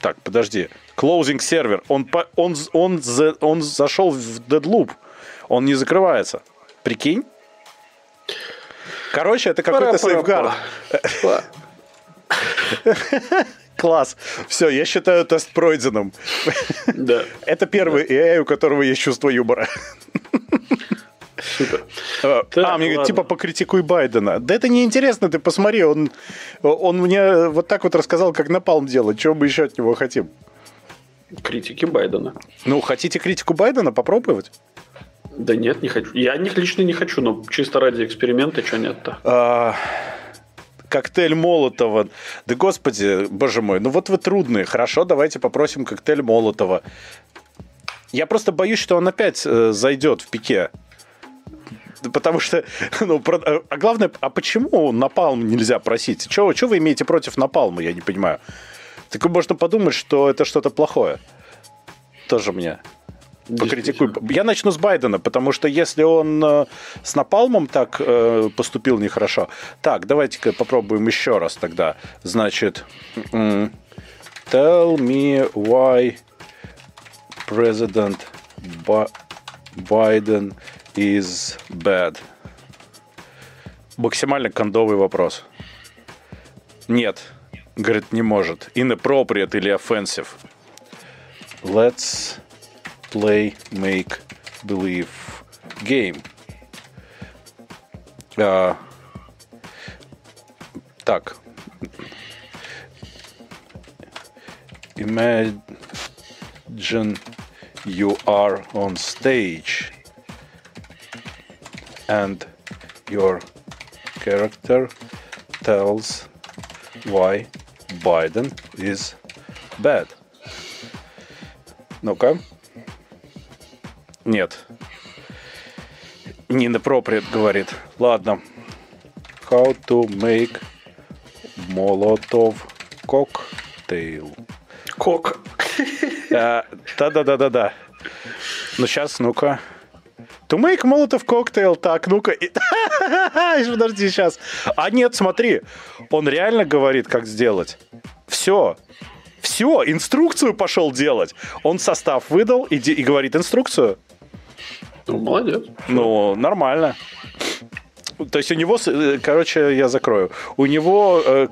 Так, подожди. Closing сервер. Он, он, он, он, он зашел в Deadloop. Он не закрывается. Прикинь? Короче, это какой-то сейфгард. Класс. Все, я считаю тест пройденным.
Да.
Это первый AI, у которого есть чувство юмора.
Супер.
А, а мне говорят, типа, покритикуй Байдена. Да это неинтересно, ты посмотри, он, он мне вот так вот рассказал, как напалм делать. Чего мы еще от него хотим?
Критики Байдена.
Ну, хотите критику Байдена попробовать?
Да нет, не хочу. Я них лично не хочу, но чисто ради эксперимента, что нет-то? А,
коктейль Молотова. Да господи, боже мой, ну вот вы трудные. Хорошо, давайте попросим коктейль Молотова. Я просто боюсь, что он опять э, зайдет в пике. Потому что, ну, про, э, а главное, а почему напалм нельзя просить? Чего, чего вы имеете против напалма, я не понимаю. Так можно подумать, что это что-то плохое. Тоже мне покритикуй. Я начну с Байдена, потому что если он э, с Напалмом так э, поступил нехорошо. Так, давайте-ка попробуем еще раз тогда. Значит, tell me why President Biden is bad. Максимально кондовый вопрос. Нет, говорит, не может. Inappropriate или offensive. Let's play make believe game. А, так. Imagine you are on stage and your character tells why Biden is bad. Ну-ка. Нет. Нина Пропрет говорит. Ладно. How to make Molotov cocktail.
Кок.
Да-да-да-да-да. Ну, сейчас, ну-ка. To make Molotov cocktail. Так, ну-ка. Подожди, сейчас. А нет, смотри. Он реально говорит, как сделать. Все. Все, инструкцию пошел делать. Он состав выдал и, и говорит инструкцию.
Ну, молодец.
Ну, нормально. То есть у него, э, короче, я закрою. У него э,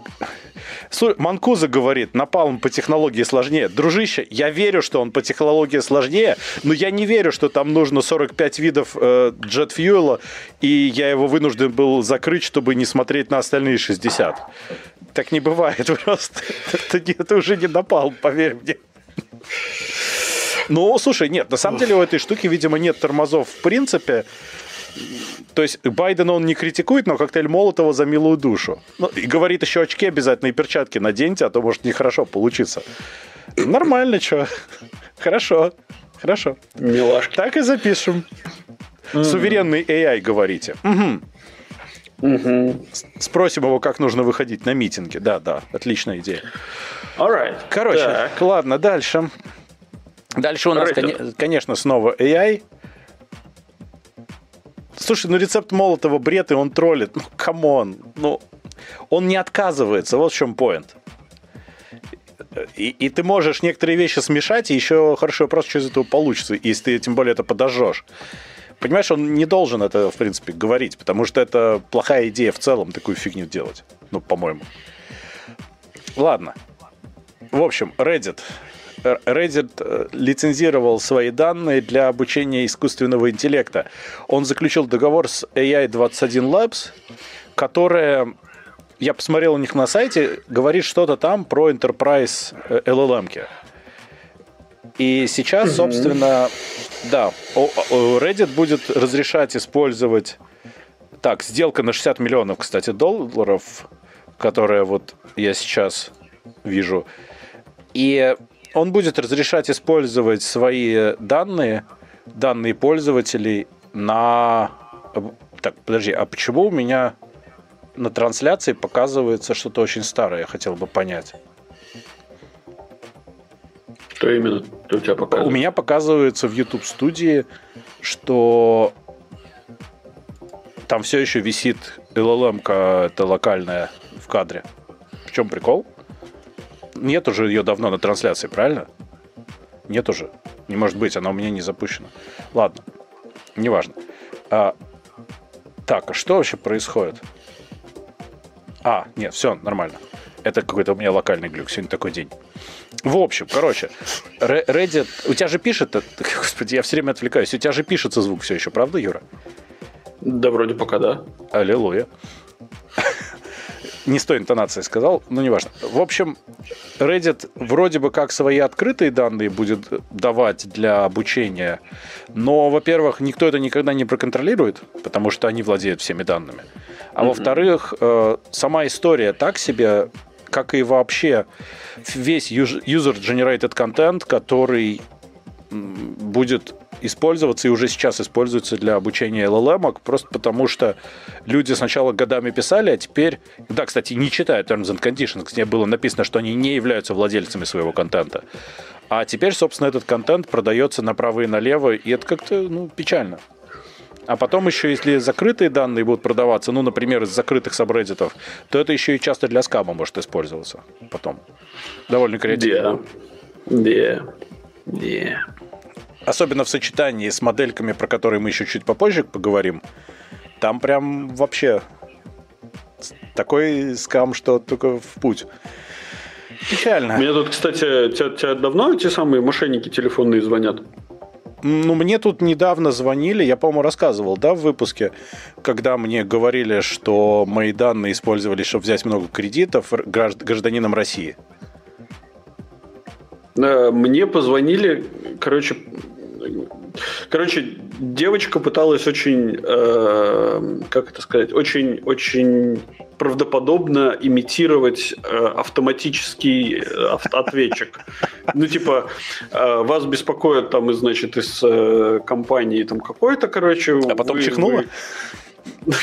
Манкуза говорит, напалм по технологии сложнее. Дружище, я верю, что он по технологии сложнее, но я не верю, что там нужно 45 видов э, джет-фьюэла, и я его вынужден был закрыть, чтобы не смотреть на остальные 60. Так не бывает просто. Это, это уже не напалм, поверь мне. Ну, слушай, нет, на самом деле у этой штуки, видимо, нет тормозов в принципе. То есть Байден он не критикует, но коктейль Молотова за милую душу. Ну, и говорит еще очки обязательно и перчатки наденьте, а то может нехорошо получиться. Нормально, что? Хорошо. Хорошо.
Милашки.
Так и запишем. Mm-hmm. Суверенный AI говорите.
Угу. Угу.
Спросим его, как нужно выходить на митинги. Да, да, отличная идея.
Alright.
Короче, так. ладно, дальше. Дальше у нас, кон- конечно, снова AI. Слушай, ну рецепт Молотова бред, и он троллит. Ну, come on. Ну, он не отказывается. Вот в чем поинт. И, и ты можешь некоторые вещи смешать, и еще хорошо вопрос, что из этого получится, если ты тем более это подожжешь. Понимаешь, он не должен это, в принципе, говорить, потому что это плохая идея в целом такую фигню делать. Ну, по-моему. Ладно. В общем, Reddit Reddit э, лицензировал свои данные для обучения искусственного интеллекта. Он заключил договор с AI21 Labs, которая я посмотрел у них на сайте, говорит что-то там про Enterprise LLM. -ки. И сейчас, собственно, да, Reddit будет разрешать использовать... Так, сделка на 60 миллионов, кстати, долларов, которая вот я сейчас вижу. И он будет разрешать использовать свои данные, данные пользователей на... Так, подожди, а почему у меня на трансляции показывается что-то очень старое, я хотел бы понять.
Что именно у тебя показывает?
У меня показывается в YouTube студии, что там все еще висит LLM, это локальная в кадре. В чем прикол? Нет уже ее давно на трансляции, правильно? Нет уже. Не может быть, она у меня не запущена. Ладно, неважно. А, так, а что вообще происходит? А, нет, все, нормально. Это какой-то у меня локальный глюк. Сегодня такой день. В общем, короче, Reddit... У тебя же пишет... Господи, я все время отвлекаюсь. У тебя же пишется звук все еще, правда, Юра?
Да, вроде пока да.
Аллилуйя. Не с той интонацией сказал, но неважно. В общем, Reddit вроде бы как свои открытые данные будет давать для обучения, но, во-первых, никто это никогда не проконтролирует, потому что они владеют всеми данными. А mm-hmm. во-вторых, э, сама история так себе, как и вообще весь user-generated контент, который будет использоваться и уже сейчас используется для обучения LLM, просто потому что люди сначала годами писали, а теперь, да, кстати, не читают Terms and Conditions, где было написано, что они не являются владельцами своего контента. А теперь, собственно, этот контент продается направо и налево, и это как-то, ну, печально. А потом еще, если закрытые данные будут продаваться, ну, например, из закрытых сабреддитов, то это еще и часто для скама может использоваться потом. Довольно креативно.
Да. Yeah. Yeah.
Особенно в сочетании с модельками, про которые мы еще чуть попозже поговорим. Там прям вообще такой скам, что только в путь. Печально.
Мне тут, кстати, тебя, тебя давно эти самые мошенники телефонные звонят?
Ну, мне тут недавно звонили, я, по-моему, рассказывал, да, в выпуске, когда мне говорили, что мои данные использовались, чтобы взять много кредитов гражданином России.
Э, мне позвонили, короче, короче, девочка пыталась очень, э, как это сказать, очень, очень правдоподобно имитировать э, автоматический э, ответчик. Ну, типа, э, вас беспокоят там, значит, из э, компании там какой-то, короче.
А потом вы, чихнула? Вы...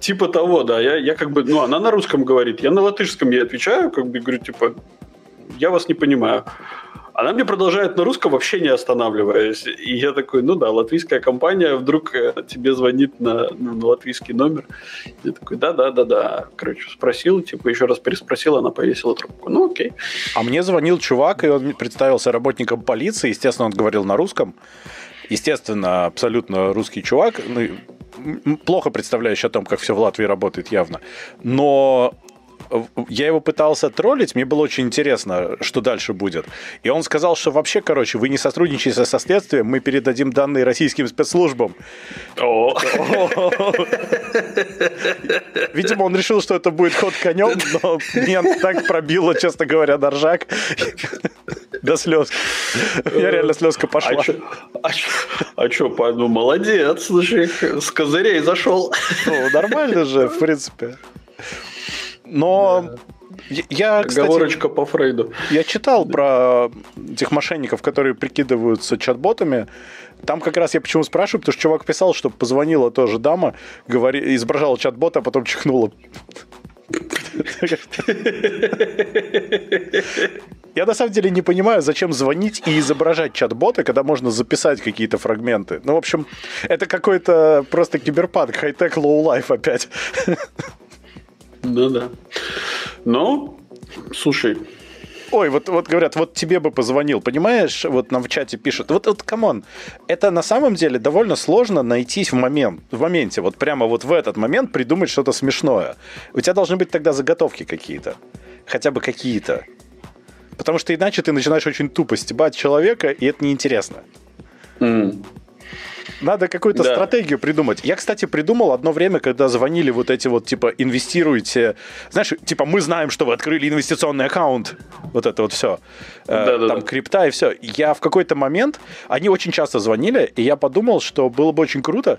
Типа того, да. Я, я как бы, ну, она на русском говорит, я на латышском ей отвечаю, как бы говорю, типа, я вас не понимаю. Она мне продолжает на русском, вообще не останавливаясь. И я такой, ну да, латвийская компания вдруг э, тебе звонит на, на латвийский номер. Я такой, да-да-да-да. Короче, спросил, типа еще раз переспросил, она повесила трубку. Ну окей.
А мне звонил чувак, и он представился работником полиции. Естественно, он говорил на русском. Естественно, абсолютно русский чувак. Ну, плохо представляющий о том, как все в Латвии работает явно. Но я его пытался троллить, мне было очень интересно, что дальше будет. И он сказал, что вообще, короче, вы не сотрудничаете со следствием, мы передадим данные российским спецслужбам. Видимо, он решил, что это будет ход конем, но меня так пробило, честно говоря, Доржак. До слез. Я реально слезка пошла.
А что, а ну молодец, слушай, с козырей зашел.
Ну, нормально же, в принципе. Но да. я,
кстати, Оговорочка по Фрейду.
Я читал про этих мошенников, которые прикидываются чат-ботами. Там как раз я почему спрашиваю, потому что чувак писал, что позвонила тоже дама, говори, изображала чат-бота, а потом чихнула. Я на самом деле не понимаю, зачем звонить и изображать чат-бота, когда можно записать какие-то фрагменты. Ну, в общем, это какой-то просто киберпанк, high tech, low life опять.
Ну да. Ну, слушай,
Ой, вот, вот говорят, вот тебе бы позвонил, понимаешь? Вот нам в чате пишут. Вот, вот, come on, это на самом деле довольно сложно найтись в момент, в моменте, вот прямо вот в этот момент придумать что-то смешное. У тебя должны быть тогда заготовки какие-то. Хотя бы какие-то. Потому что иначе ты начинаешь очень тупо стебать человека, и это неинтересно.
Mm.
Надо какую-то да. стратегию придумать. Я, кстати, придумал одно время, когда звонили вот эти вот, типа, инвестируйте. Знаешь, типа, мы знаем, что вы открыли инвестиционный аккаунт. Вот это вот все. Да, э, да, там да. крипта и все. Я в какой-то момент, они очень часто звонили, и я подумал, что было бы очень круто.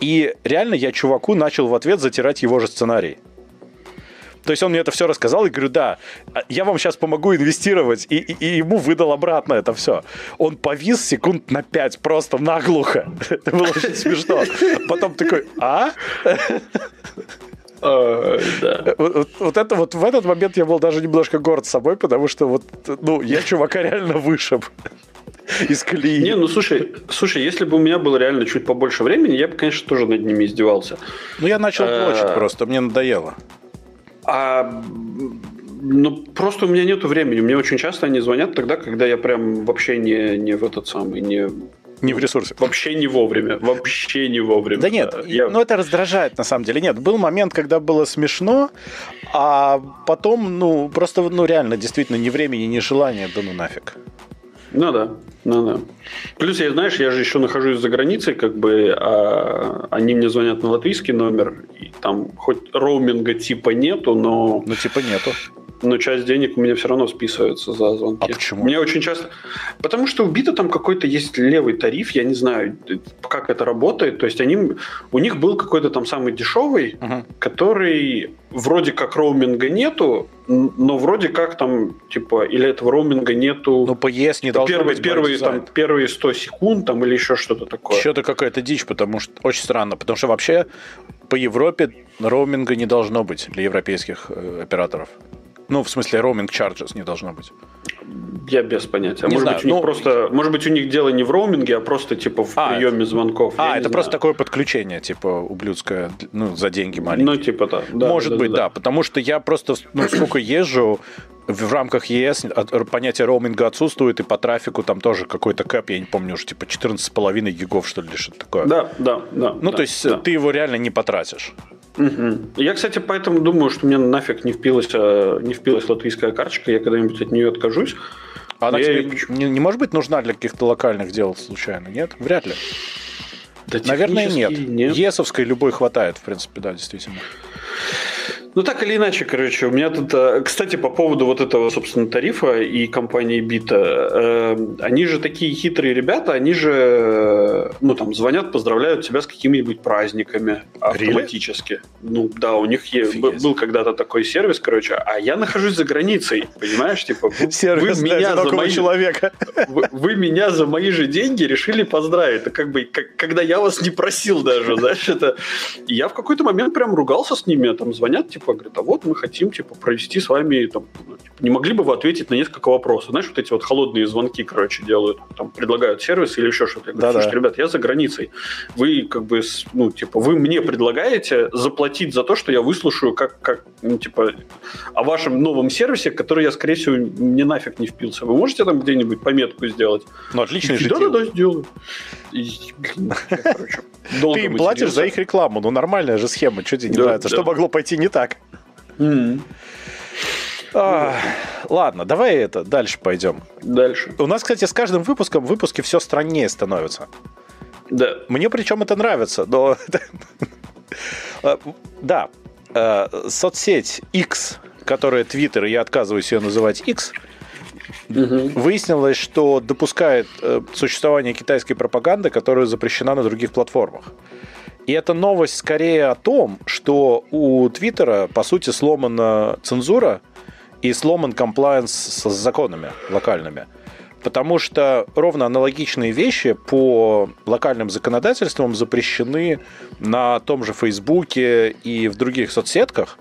И реально я чуваку начал в ответ затирать его же сценарий. То есть он мне это все рассказал и говорю, да, я вам сейчас помогу инвестировать. И, и, и ему выдал обратно это все. Он повис секунд на пять просто наглухо. Это было очень смешно. Потом такой, а? да. вот, вот это вот в этот момент я был даже немножко горд собой, потому что вот, ну, я чувака реально вышиб из колеи.
Не, ну слушай, слушай, если бы у меня было реально чуть побольше времени, я бы, конечно, тоже над ними издевался.
Ну, я начал дрочить а, просто, мне надоело.
А ну, просто у меня нету времени. Мне очень часто они звонят тогда, когда я прям вообще не, не в этот самый, не
не в ресурсе.
Вообще не вовремя. Вообще не вовремя.
Да нет, я... ну это раздражает на самом деле. Нет, был момент, когда было смешно, а потом, ну, просто, ну реально, действительно, ни времени, ни желания, да ну нафиг.
Ну да, ну да. Плюс, я, знаешь, я же еще нахожусь за границей, как бы, а они мне звонят на латвийский номер, и там хоть роуминга типа нету, но...
Ну, типа нету
но часть денег у меня все равно списывается за звонки.
А почему?
Мне очень часто... Потому что у Бита там какой-то есть левый тариф, я не знаю, как это работает. То есть они... у них был какой-то там самый дешевый, uh-huh. который вроде как роуминга нету, но вроде как там, типа, или этого роуминга нету...
Ну, по ЕС не
должно первые, быть первые, там, первые 100 секунд там, или еще что-то такое.
Что-то какая-то дичь, потому что очень странно. Потому что вообще по Европе роуминга не должно быть для европейских э, операторов. Ну, в смысле, роуминг charges не должно быть.
Я без понятия. Не может знаю, быть, у них ну, просто, может быть, у них дело не в роуминге, а просто типа в а, приеме звонков.
А, это просто такое подключение, типа ублюдское, ну, за деньги маленькие.
Ну, типа да. да
может
да,
быть, да, да. да. Потому что я просто, ну, сколько езжу, в рамках ЕС понятие роуминга отсутствует, и по трафику там тоже какой-то кэп, я не помню уже, типа 14,5 гигов, что ли, что-то такое.
Да, да, да.
Ну,
да,
то есть
да.
ты его реально не потратишь.
Угу. Я, кстати, поэтому думаю, что мне нафиг не впилась, а, не впилась латвийская карточка, я когда-нибудь от нее откажусь.
А она я... тебе не, не может быть нужна для каких-то локальных дел случайно, нет? Вряд ли. Да, Наверное, нет. нет. ЕСовской любой хватает, в принципе, да, действительно.
Ну, так или иначе, короче, у меня тут... Э, кстати, по поводу вот этого, собственно, тарифа и компании Бита. Э, они же такие хитрые ребята, они же, э, ну, там, звонят, поздравляют тебя с какими-нибудь праздниками автоматически. Really? Ну, да, у них е- был когда-то такой сервис, короче, а я нахожусь за границей, понимаешь? Типа,
сервис вы меня за мои... человека.
Вы, вы меня за мои же деньги решили поздравить. Это как бы, как, когда я вас не просил даже, знаешь, это... И я в какой-то момент прям ругался с ними, там, звонят, типа, типа, говорит, а вот мы хотим, типа, провести с вами, там, ну, типа, не могли бы вы ответить на несколько вопросов? Знаешь, вот эти вот холодные звонки, короче, делают, там, предлагают сервис или еще что-то. Я говорю, слушайте, ребят, я за границей. Вы, как бы, ну, типа, вы мне предлагаете заплатить за то, что я выслушаю, как, как ну, типа, о вашем новом сервисе, который я, скорее всего, не нафиг не впился. Вы можете там где-нибудь пометку сделать?
Ну, отлично
же Да-да-да, сделаю.
Ты им платишь за их рекламу, ну нормальная же схема, что тебе не нравится? Что могло пойти не так? А, ладно, давай это дальше пойдем.
Дальше.
У нас, кстати, с каждым выпуском выпуски все страннее становятся.
Да.
Мне причем это нравится, но... А, да, а, соцсеть X, которая Twitter, я отказываюсь ее называть X, выяснилось, что допускает э, существование китайской пропаганды, которая запрещена на других платформах. И это новость скорее о том, что у Твиттера, по сути, сломана цензура и сломан комплайенс с законами локальными. Потому что ровно аналогичные вещи по локальным законодательствам запрещены на том же Фейсбуке и в других соцсетках,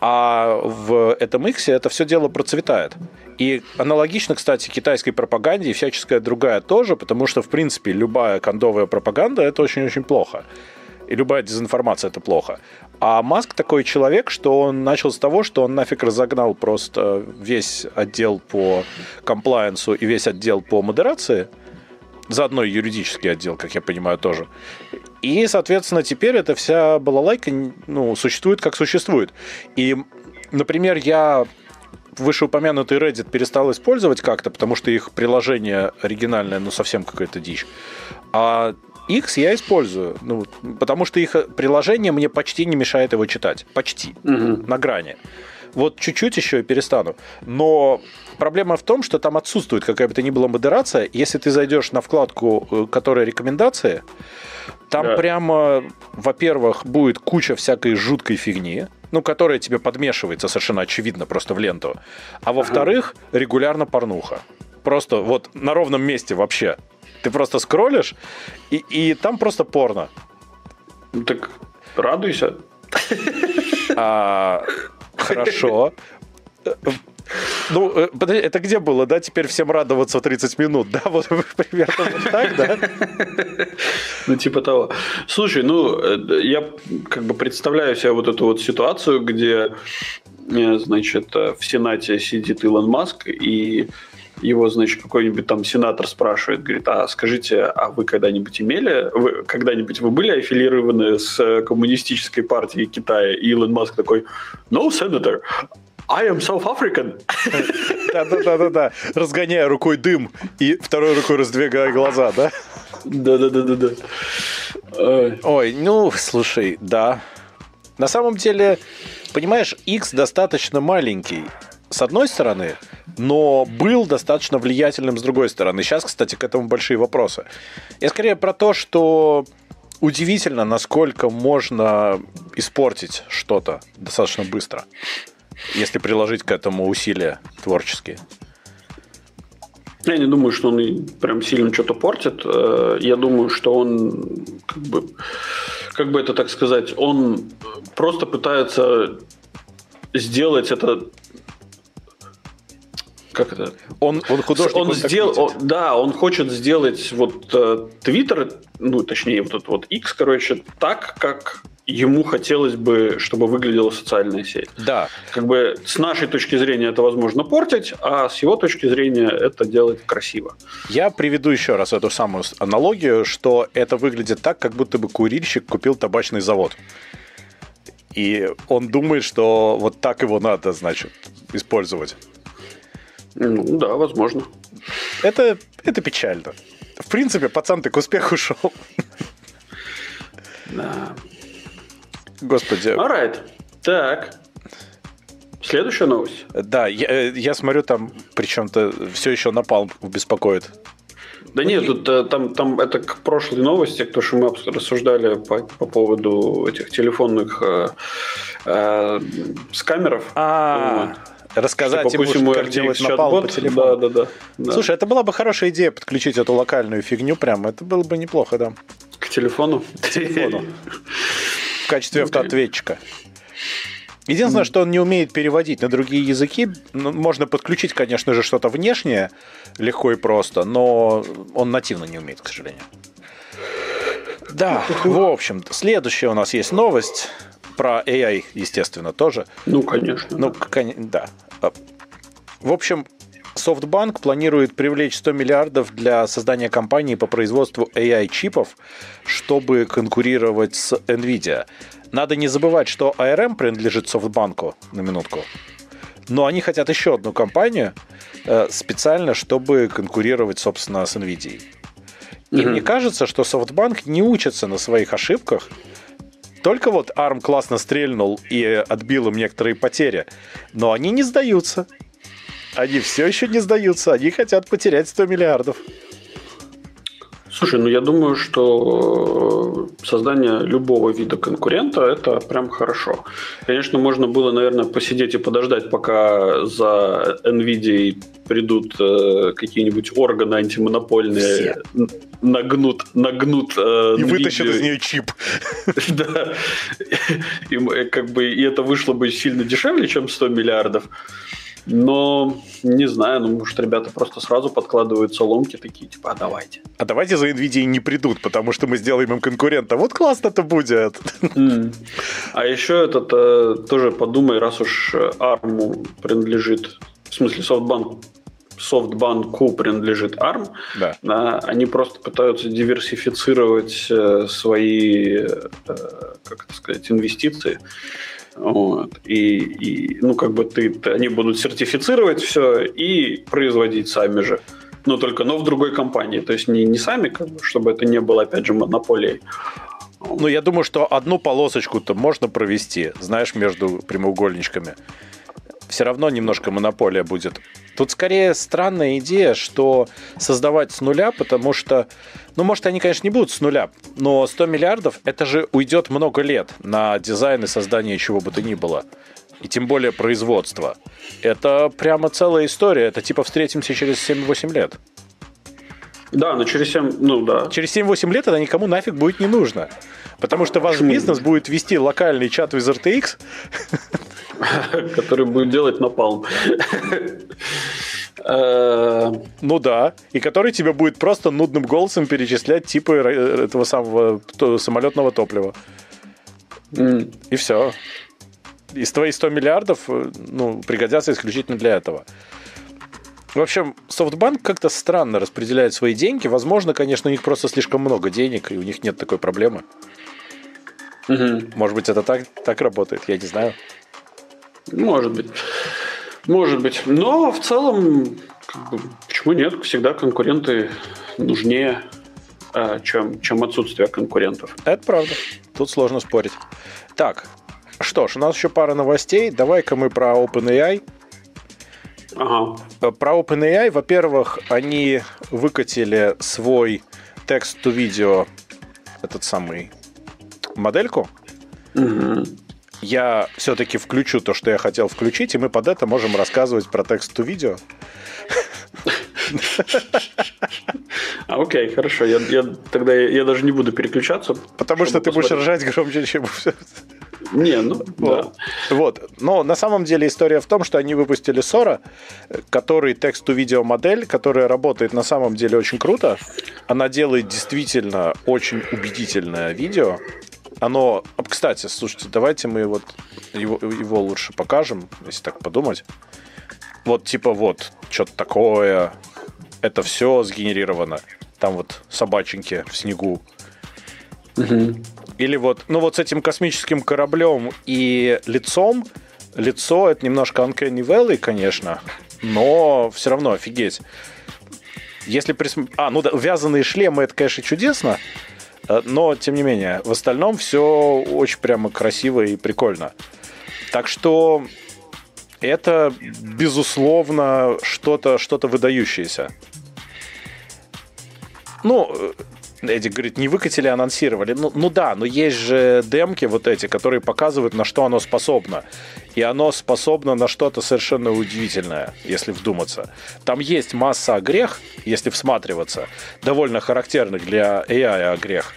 а в этом X это все дело процветает. И аналогично, кстати, китайской пропаганде и всяческая другая тоже, потому что, в принципе, любая кондовая пропаганда – это очень-очень плохо. И любая дезинформация – это плохо. А Маск такой человек, что он начал с того, что он нафиг разогнал просто весь отдел по комплайенсу и весь отдел по модерации, заодно и юридический отдел, как я понимаю, тоже. И, соответственно, теперь эта вся балалайка ну, существует, как существует. И, например, я вышеупомянутый Reddit перестал использовать как-то, потому что их приложение оригинальное, ну, совсем какая-то дичь. А X я использую, ну, потому что их приложение мне почти не мешает его читать. Почти.
Мгм.
На грани. Вот чуть-чуть еще и перестану. Но проблема в том, что там отсутствует какая бы то ни была модерация. Если ты зайдешь на вкладку, э, которая рекомендации, там
Да.
прямо, во-первых, будет куча всякой жуткой фигни, ну, которая тебе подмешивается совершенно очевидно просто в ленту. А во-вторых, регулярно порнуха. Просто вот на ровном месте вообще. Ты просто скроллишь, и, и там просто порно.
Ну, Так радуйся.
А, хорошо. Ну, э, это где было, да? Теперь всем радоваться 30 минут, да? Вот примерно вот так, да?
Ну, типа того. Слушай, ну, э, я как бы представляю себе вот эту вот ситуацию, где, э, значит, в Сенате сидит Илон Маск, и его, значит, какой-нибудь там сенатор спрашивает, говорит, а скажите, а вы когда-нибудь имели, вы когда-нибудь вы были аффилированы с коммунистической партией Китая? И Илон Маск такой, no, senator, I am South African.
Да-да-да-да-да. Разгоняя рукой дым и второй рукой раздвигая глаза, да?
Да-да-да-да-да. Ой.
Ой, ну, слушай, да. На самом деле, понимаешь, X достаточно маленький, с одной стороны, но был достаточно влиятельным с другой стороны. Сейчас, кстати, к этому большие вопросы. Я скорее про то, что удивительно, насколько можно испортить что-то достаточно быстро, если приложить к этому усилия творческие.
Я не думаю, что он прям сильно что-то портит. Э, Я думаю, что он, как бы, как бы это так сказать, он просто пытается сделать это... Как это?
Он, он художник,
он
он
сделал,
видит.
о, да, он хочет сделать вот э, Твиттер, ну, точнее, вот этот вот X, короче, так, как ему хотелось бы, чтобы выглядела социальная сеть.
Да,
Как бы с нашей точки зрения это возможно портить, а с его точки зрения это делать красиво.
Я приведу еще раз эту самую аналогию, что это выглядит так, как будто бы курильщик купил табачный завод. И он думает, что вот так его надо, значит, использовать.
Ну, да, возможно.
Это, это печально. В принципе, пацан ты к успеху шел.
Да.
Господи.
Alright. Так. Следующая новость.
Да, я, э, я смотрю, там причем-то все еще напал беспокоит.
Да нет, тут э, там, там это к прошлой новости, то, что мы рассуждали по, по поводу этих телефонных э, э, скамеров.
А, рассказать
Что,
ему,
допустим,
как делать напал по телефону.
Да, да, да, да.
Слушай, это была бы хорошая идея подключить эту локальную фигню прям. Это было бы неплохо, да.
к телефону.
К телефону. В качестве автоответчика. Единственное, что он не умеет переводить на другие языки. Ну, можно подключить, конечно же, что-то внешнее легко и просто, но он нативно не умеет, к сожалению. Да, в общем, следующая у нас есть новость про AI, естественно, тоже.
Ну, конечно.
Ну, кон- да. А, В общем, SoftBank планирует привлечь 100 миллиардов для создания компании по производству AI-чипов, чтобы конкурировать с NVIDIA. Надо не забывать, что ARM принадлежит SoftBank, на минутку. Но они хотят еще одну компанию э, специально, чтобы конкурировать, собственно, с NVIDIA. И
Мгм.
мне кажется, что SoftBank не учится на своих ошибках. Только вот ARM классно стрельнул и отбил им некоторые потери. Но они не сдаются. Они все еще не сдаются. Они хотят потерять 100 миллиардов.
Слушай, ну я думаю, что э, создание любого вида конкурента это прям хорошо. Конечно, можно было, наверное, посидеть и подождать, пока за Nvidia придут э, какие-нибудь органы антимонопольные,
Все.
нагнут, нагнут э,
И вытащат из нее чип.
Да. И, как бы, и это вышло бы сильно дешевле, чем 100 миллиардов. Но не знаю, ну, может, ребята просто сразу подкладывают соломки такие, типа, а давайте.
А давайте за NVIDIA не придут, потому что мы сделаем им конкурента. Вот классно-то будет.
М. А еще этот э, тоже подумай, раз уж ARM принадлежит, в смысле SoftBank, SoftBanku принадлежит ARM,
Да.
да, они просто пытаются диверсифицировать э, свои, э, как это сказать, инвестиции. Вот. И, и, ну, как бы ты, они будут сертифицировать все и производить сами же. но только, но в другой компании. То есть не, не сами, как бы, чтобы это не было, опять же, монополией.
Ну, я думаю, что одну полосочку-то можно провести, знаешь, между прямоугольничками. Все равно немножко монополия будет. Тут скорее странная идея, что создавать с нуля, потому что, ну, может, они, конечно, не будут с нуля, но 100 миллиардов, это же уйдет много лет на дизайн и создание чего бы то ни было. И тем более производство. Это прямо целая история. Это типа встретимся через 7-8 лет.
Да, но через 7, ну да.
Через 7-8 лет это никому нафиг будет не нужно. Потому что ваш бизнес будет вести локальный чат в RTX,
который будет делать напалм.
Э, ну да, и который тебе будет просто нудным голосом перечислять типы этого самого самолетного топлива. И все. Из твоих 100 миллиардов э, ну, пригодятся исключительно для этого. В общем, Софтбанк как-то странно распределяет свои деньги. Возможно, конечно, у них просто слишком много денег, и у них нет такой проблемы. Угу. Может быть, это так, так работает, я не знаю.
Может быть. Может быть. Но в целом, как бы, почему нет? Всегда конкуренты нужнее, а, чем, чем отсутствие конкурентов.
Это правда. Тут сложно спорить. Так, что ж, у нас еще пара новостей. Давай-ка мы про OpenAI. Ага. Э, про OpenAI, во-первых, они выкатили свой текст-то-видео, этот самый модельку. Угу. Я все-таки включу то, что я хотел включить, и мы под это можем рассказывать про текст-то-видео.
А, окей, хорошо. Я, я, тогда я, я даже не буду переключаться.
Потому что ты будешь ржать громче, чем все.
Не, ну.
Да. вот. Но на самом деле история в том, что они выпустили Sora, который текст-то-видео модель, которая работает на самом деле очень круто. Она делает действительно очень убедительное видео. Оно, кстати, слушайте, давайте мы вот его, его лучше покажем, если так подумать. Вот типа вот, что-то такое, это все сгенерировано. Там вот собаченьки в снегу. Угу. Или вот, ну вот с этим космическим кораблем и лицом. Лицо это немножко Uncanny Valley, конечно, но все равно офигеть. Если присм... А, ну да, вязаные шлемы, это, конечно, чудесно, э, но, тем не менее, в остальном все очень прямо красиво и прикольно. Так что это, безусловно, что-то что выдающееся. Ну, Эдик говорит, не выкатили, анонсировали. Ну, ну да, но есть же демки вот эти, которые показывают, на что оно способно. И оно способно на что-то совершенно удивительное, если вдуматься. Там есть масса грех, если всматриваться, довольно характерных для AI грех.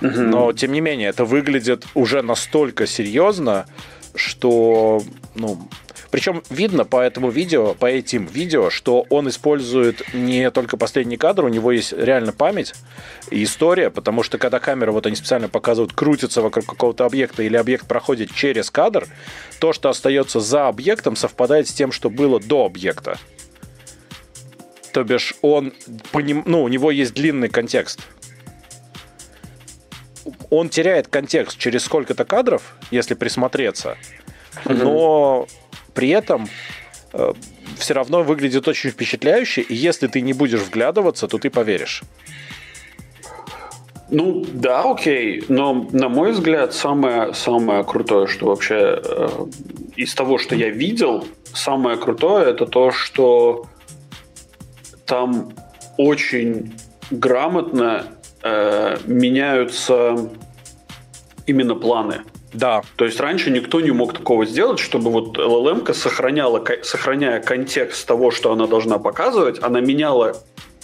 Но, тем не менее, это выглядит уже настолько серьезно, что, ну, причем видно по этому видео, по этим видео, что он использует не только последний кадр, у него есть реально память и история, потому что когда камера, вот они специально показывают, крутится вокруг какого-то объекта или объект проходит через кадр, то, что остается за объектом, совпадает с тем, что было до объекта. То бишь он, ну, у него есть длинный контекст. Он теряет контекст через сколько-то кадров, если присмотреться, но при этом э, все равно выглядит очень впечатляюще, и если ты не будешь вглядываться, то ты поверишь.
Ну, да, окей, но, на мой взгляд, самое, самое крутое, что вообще э, из того, что я видел, самое крутое, это то, что там очень грамотно э, меняются именно планы.
Да.
То есть раньше никто не мог такого сделать, чтобы вот LLM сохраняла, сохраняя контекст того, что она должна показывать, она меняла,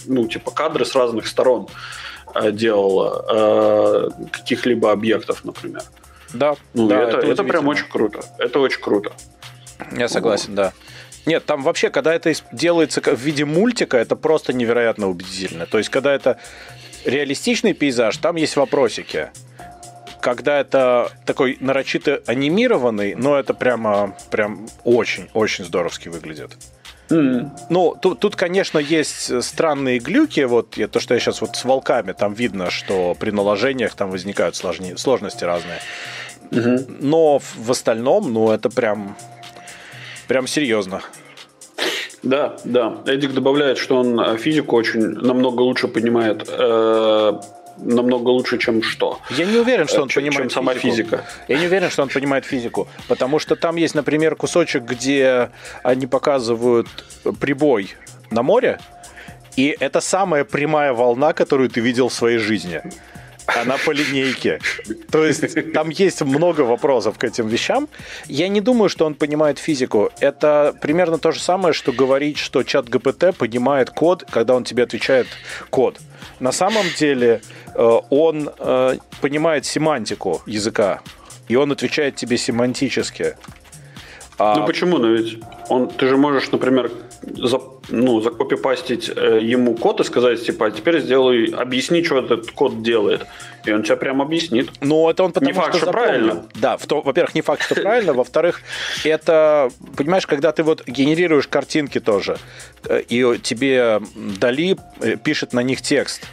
ну, типа, кадры с разных сторон э, делала э, каких-либо объектов, например.
Да.
Ну, да, это, это, это прям очень круто. Это очень круто.
Я согласен, вот. да. Нет, там вообще, когда это делается в виде мультика, это просто невероятно убедительно. То есть, когда это реалистичный пейзаж, там есть вопросики когда это такой нарочито анимированный, но это прямо прям очень-очень здоровски выглядит. Mm. Ну, тут, тут, конечно, есть странные глюки. Вот то, что я сейчас вот с волками, там видно, что при наложениях там возникают сложни, сложности разные. Mm-hmm. Но в остальном, ну, это прям, прям серьезно.
Да, да. Эдик добавляет, что он э, физику очень намного лучше понимает. Э, намного лучше, чем что.
Я не уверен, что он
чем,
понимает
чем сама
физику.
физика.
Я не уверен, что он понимает физику, потому что там есть, например, кусочек, где они показывают прибой на море, и это самая прямая волна, которую ты видел в своей жизни. Она по линейке. То есть там есть много вопросов к этим вещам. Я не думаю, что он понимает физику. Это примерно то же самое, что говорить, что чат ГПТ понимает код, когда он тебе отвечает код. На самом деле э, он э, понимает семантику языка, и он отвечает тебе семантически.
А... Ну почему? Ну ведь он, ты же можешь, например, за, ну, закопипастить э, ему код и сказать, типа, а теперь сделай, объясни, что этот код делает. И он тебе прям объяснит.
Ну, это он потому
не факт,
что,
что правильно.
Да, во-первых, не факт, что правильно. Во-вторых, это, понимаешь, когда ты вот генерируешь картинки тоже, э, и тебе Дали э, пишет на них текст.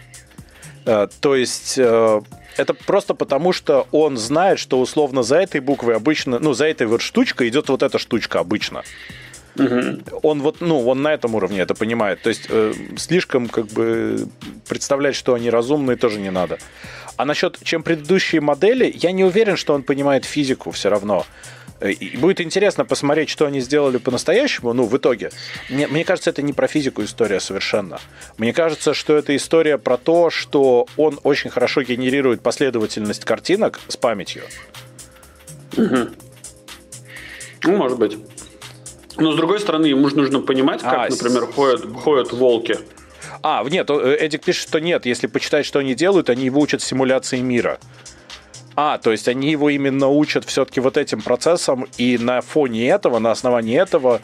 То есть это просто потому, что он знает, что условно за этой буквой обычно, ну, за этой вот штучкой идет вот эта штучка обычно. Угу. Он вот, ну, он на этом уровне это понимает. То есть э, слишком как бы представлять, что они разумные, тоже не надо. А насчет, чем предыдущие модели, я не уверен, что он понимает физику все равно. Э, и будет интересно посмотреть, что они сделали по-настоящему, ну, в итоге. Мне, мне кажется, это не про физику история совершенно. Мне кажется, что это история про то, что он очень хорошо генерирует последовательность картинок с памятью.
Угу. Ну, может быть. Но, с другой стороны, ему же нужно понимать, как, а, например, ходят, ходят волки.
А, нет, э, Эдик пишет, что нет. Если почитать, что они делают, они его учат симуляции мира. А, то есть они его именно учат все-таки вот этим процессом, и на фоне этого, на основании этого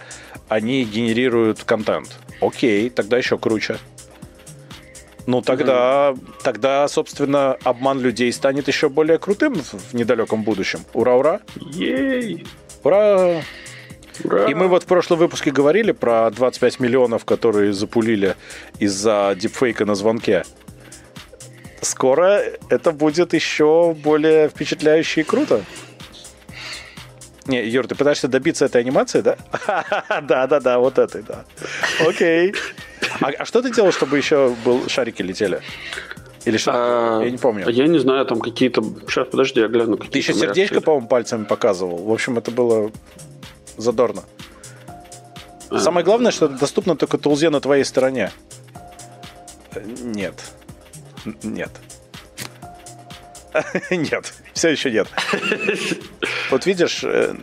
они генерируют контент. Окей, тогда еще круче. Ну, тогда, mm-hmm. тогда, собственно, обман людей станет еще более крутым в недалеком будущем. Ура, ура!
Ей!
Ура! Ура! И мы вот в прошлом выпуске говорили про 25 миллионов, которые запулили из-за дипфейка на звонке скоро это будет еще более впечатляюще и круто. Не, Юр, ты пытаешься добиться этой анимации, да? Да, да, да, вот этой, да. Окей. А, а что ты делал, чтобы еще был шарики летели? Или что? А, я не помню.
Я не знаю, там какие-то. Сейчас, подожди, я гляну.
Ты еще сердечко, по-моему, пальцами показывал. В общем, это было задорно. А. Самое главное, что это доступно только тулзе на твоей стороне. Нет. Нет. Нет, все еще нет. Вот видишь, э,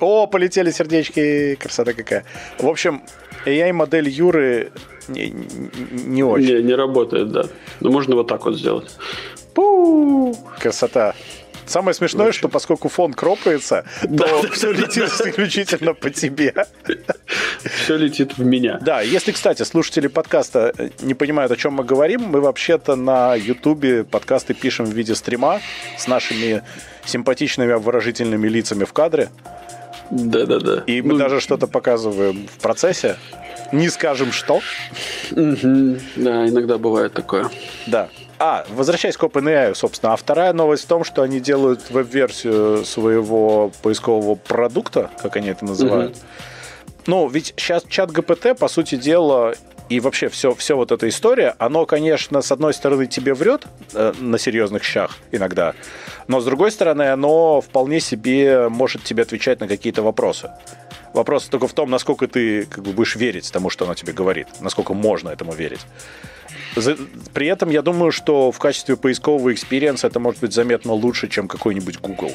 о, полетели сердечки, красота какая. В общем, AI-модель Юры не, не очень.
Не, не работает, да. Но можно вот так вот сделать.
Пу! Красота. Самое смешное, Вообще. что поскольку фон кропается, да, то да, все да, летит да. исключительно по тебе.
Все летит в меня.
Да, если, кстати, слушатели подкаста э, не понимают, о чем мы говорим, мы вообще-то на Ютубе подкасты пишем в виде стрима с нашими симпатичными обворожительными лицами в кадре.
Да-да-да.
И мы ну, даже что-то показываем в процессе. Не скажем что.
Угу. Да, иногда бывает такое.
Да. А, возвращаясь к OpenAI, собственно, а вторая новость в том, что они делают веб-версию своего поискового продукта, как они это называют. Mm-hmm. Ну, ведь сейчас чат ГПТ, по сути дела, и вообще все, все вот эта история, оно, конечно, с одной стороны тебе врет э, на серьезных щах иногда, но с другой стороны оно вполне себе может тебе отвечать на какие-то вопросы. Вопрос только в том, насколько ты как бы, будешь верить тому, что оно тебе говорит, насколько можно этому верить. При этом я думаю, что в качестве поискового experience а это может быть заметно лучше, чем какой-нибудь Google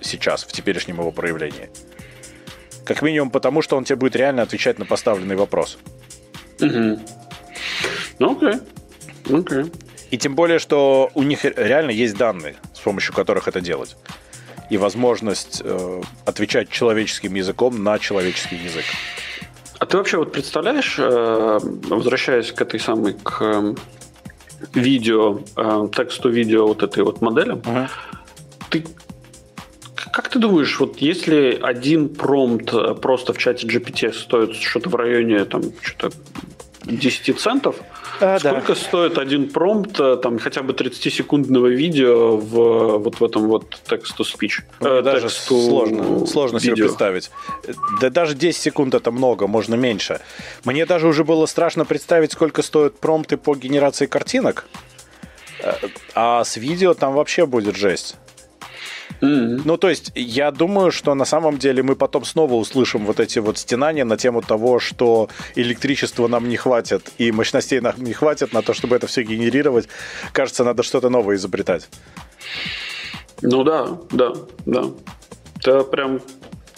сейчас, в теперешнем его проявлении. Как минимум потому, что он тебе будет реально отвечать на поставленный вопрос.
Угу. Ну, окей. Окей.
И тем более, что у них реально есть данные, с помощью которых это делать. И возможность э, отвечать человеческим языком на человеческий язык.
А ты вообще вот представляешь, э, возвращаясь к этой самой, к э, видео, э, тексту видео вот этой вот модели, uh-huh. ты как ты думаешь, вот если один промпт просто в чате GPT стоит что-то в районе там что-то 10 центов, А, Сколько да. стоит один промпт, э, там, хотя бы 30-секундного видео в вот в этом вот text-to-speech?
Э, даже сложно, сложно себе представить. Да даже 10 секунд это много, можно меньше. Мне даже уже было страшно представить, сколько стоят промпты по генерации картинок. Э, а с видео там вообще будет жесть. Mm-hmm. Ну, то есть, я думаю, что на самом деле мы потом снова услышим вот эти вот стенания на тему того, что электричества нам не хватит и мощностей нам не хватит на то, чтобы это все генерировать. Кажется, надо что-то новое изобретать.
Ну да, да, да. Это прям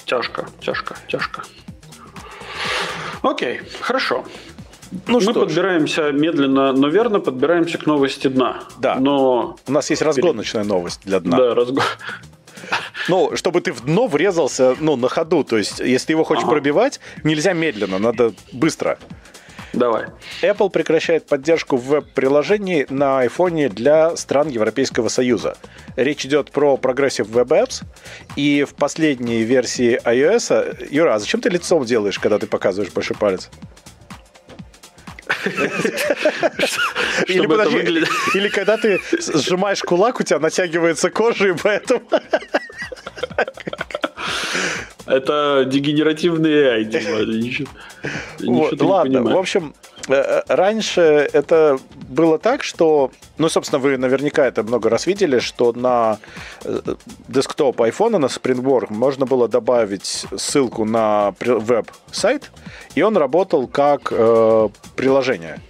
тяжко, тяжко, тяжко. Окей, хорошо. Ну, Мы подбираемся ж. медленно, но верно подбираемся к новости дна.
Да. Но... У нас есть разгоночная новость для дна.
Да, разгон.
Ну, чтобы ты в дно врезался, ну, на ходу. То есть, если его хочешь ага. пробивать, нельзя медленно, надо быстро.
Давай.
Apple прекращает поддержку веб-приложений на iPhone для стран Европейского Союза. Речь идет про Progressive Web Apps. И в последней версии iOS... Юра, а зачем ты лицом делаешь, когда ты показываешь большой палец? Или, подожди, или когда ты сжимаешь кулак, у тебя натягивается кожа, и поэтому...
Это дегенеративный AI,
Дима. Вот, ладно, в общем, раньше это было так, что, ну, собственно, вы наверняка это много раз видели, что на э, десктоп iPhone, на Springboard можно было добавить ссылку на веб-сайт, и он работал как э, приложение.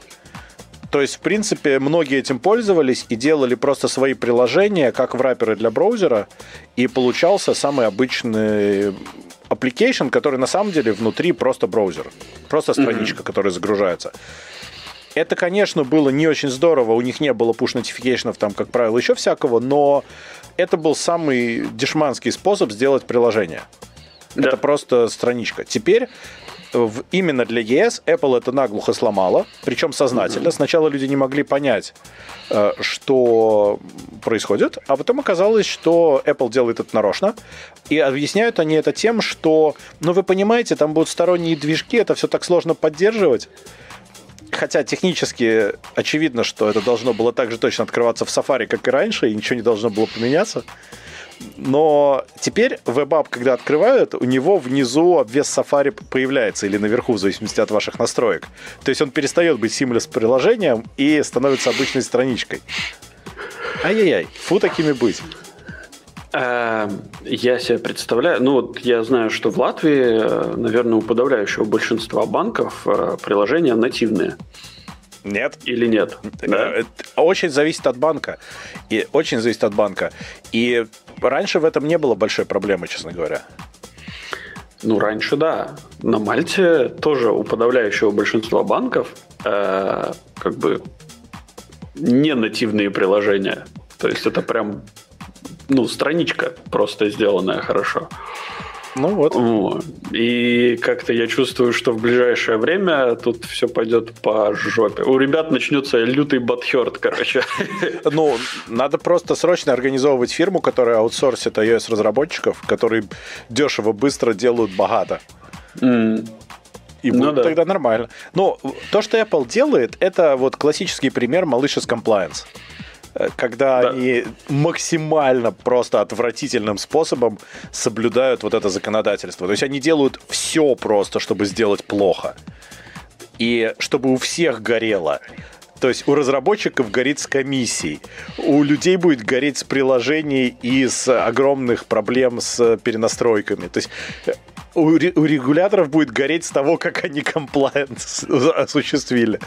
То есть, в принципе, многие этим пользовались и делали просто свои приложения, как в враперы для браузера, и получался самый обычный application, который на самом деле внутри просто браузер, просто страничка, mm-hmm. которая загружается. Это, конечно, было не очень здорово, у них не было push-нотификейшенов там, как правило, еще всякого, но это был самый дешманский способ сделать приложение. Да. Это просто страничка. Теперь именно для ES Apple это наглухо сломала, причем сознательно. Сначала люди не могли понять, э, что происходит, а потом оказалось, что Apple делает это нарочно. И объясняют они это тем, что, ну вы понимаете, там будут сторонние движки, это все так сложно поддерживать. Хотя технически очевидно, что это должно было так же точно открываться в Safari, как и раньше, и ничего не должно было поменяться. Но теперь веб-ап, когда открывают, у него внизу обвес Safari появляется или наверху, в зависимости от ваших настроек. То есть он перестает быть seamless приложением и становится обычной страничкой. Ай-яй-яй, фу такими быть.
Эм, я себе представляю, ну вот я знаю, что в Латвии, э, наверное, у подавляющего большинства банков э, приложения нативные.
Нет.
Или нет?
Да? Э, очень зависит от банка. И очень зависит от банка. И раньше в этом не было большой проблемы, честно говоря.
Ну, раньше да. На Мальте тоже у подавляющего большинства банков э, как бы не нативные приложения. То есть это прям ну, страничка просто сделанная хорошо.
Ну вот.
И как-то я чувствую, что в ближайшее время тут все пойдет по жопе. У ребят начнется лютый батхерт, короче.
Ну, надо просто срочно организовывать фирму, которая аутсорсит iOS-разработчиков, которые дешево, быстро делают богато. Mm. И ну будет да. тогда нормально. Но то, что Apple делает, это вот классический пример малыша с compliance когда да. они максимально просто отвратительным способом соблюдают вот это законодательство. То есть они делают все просто, чтобы сделать плохо. И чтобы у всех горело. То есть у разработчиков горит с комиссией, у людей будет гореть с приложений и с огромных проблем с перенастройками. То есть у, у регуляторов будет гореть с того, как они комплайент осуществили.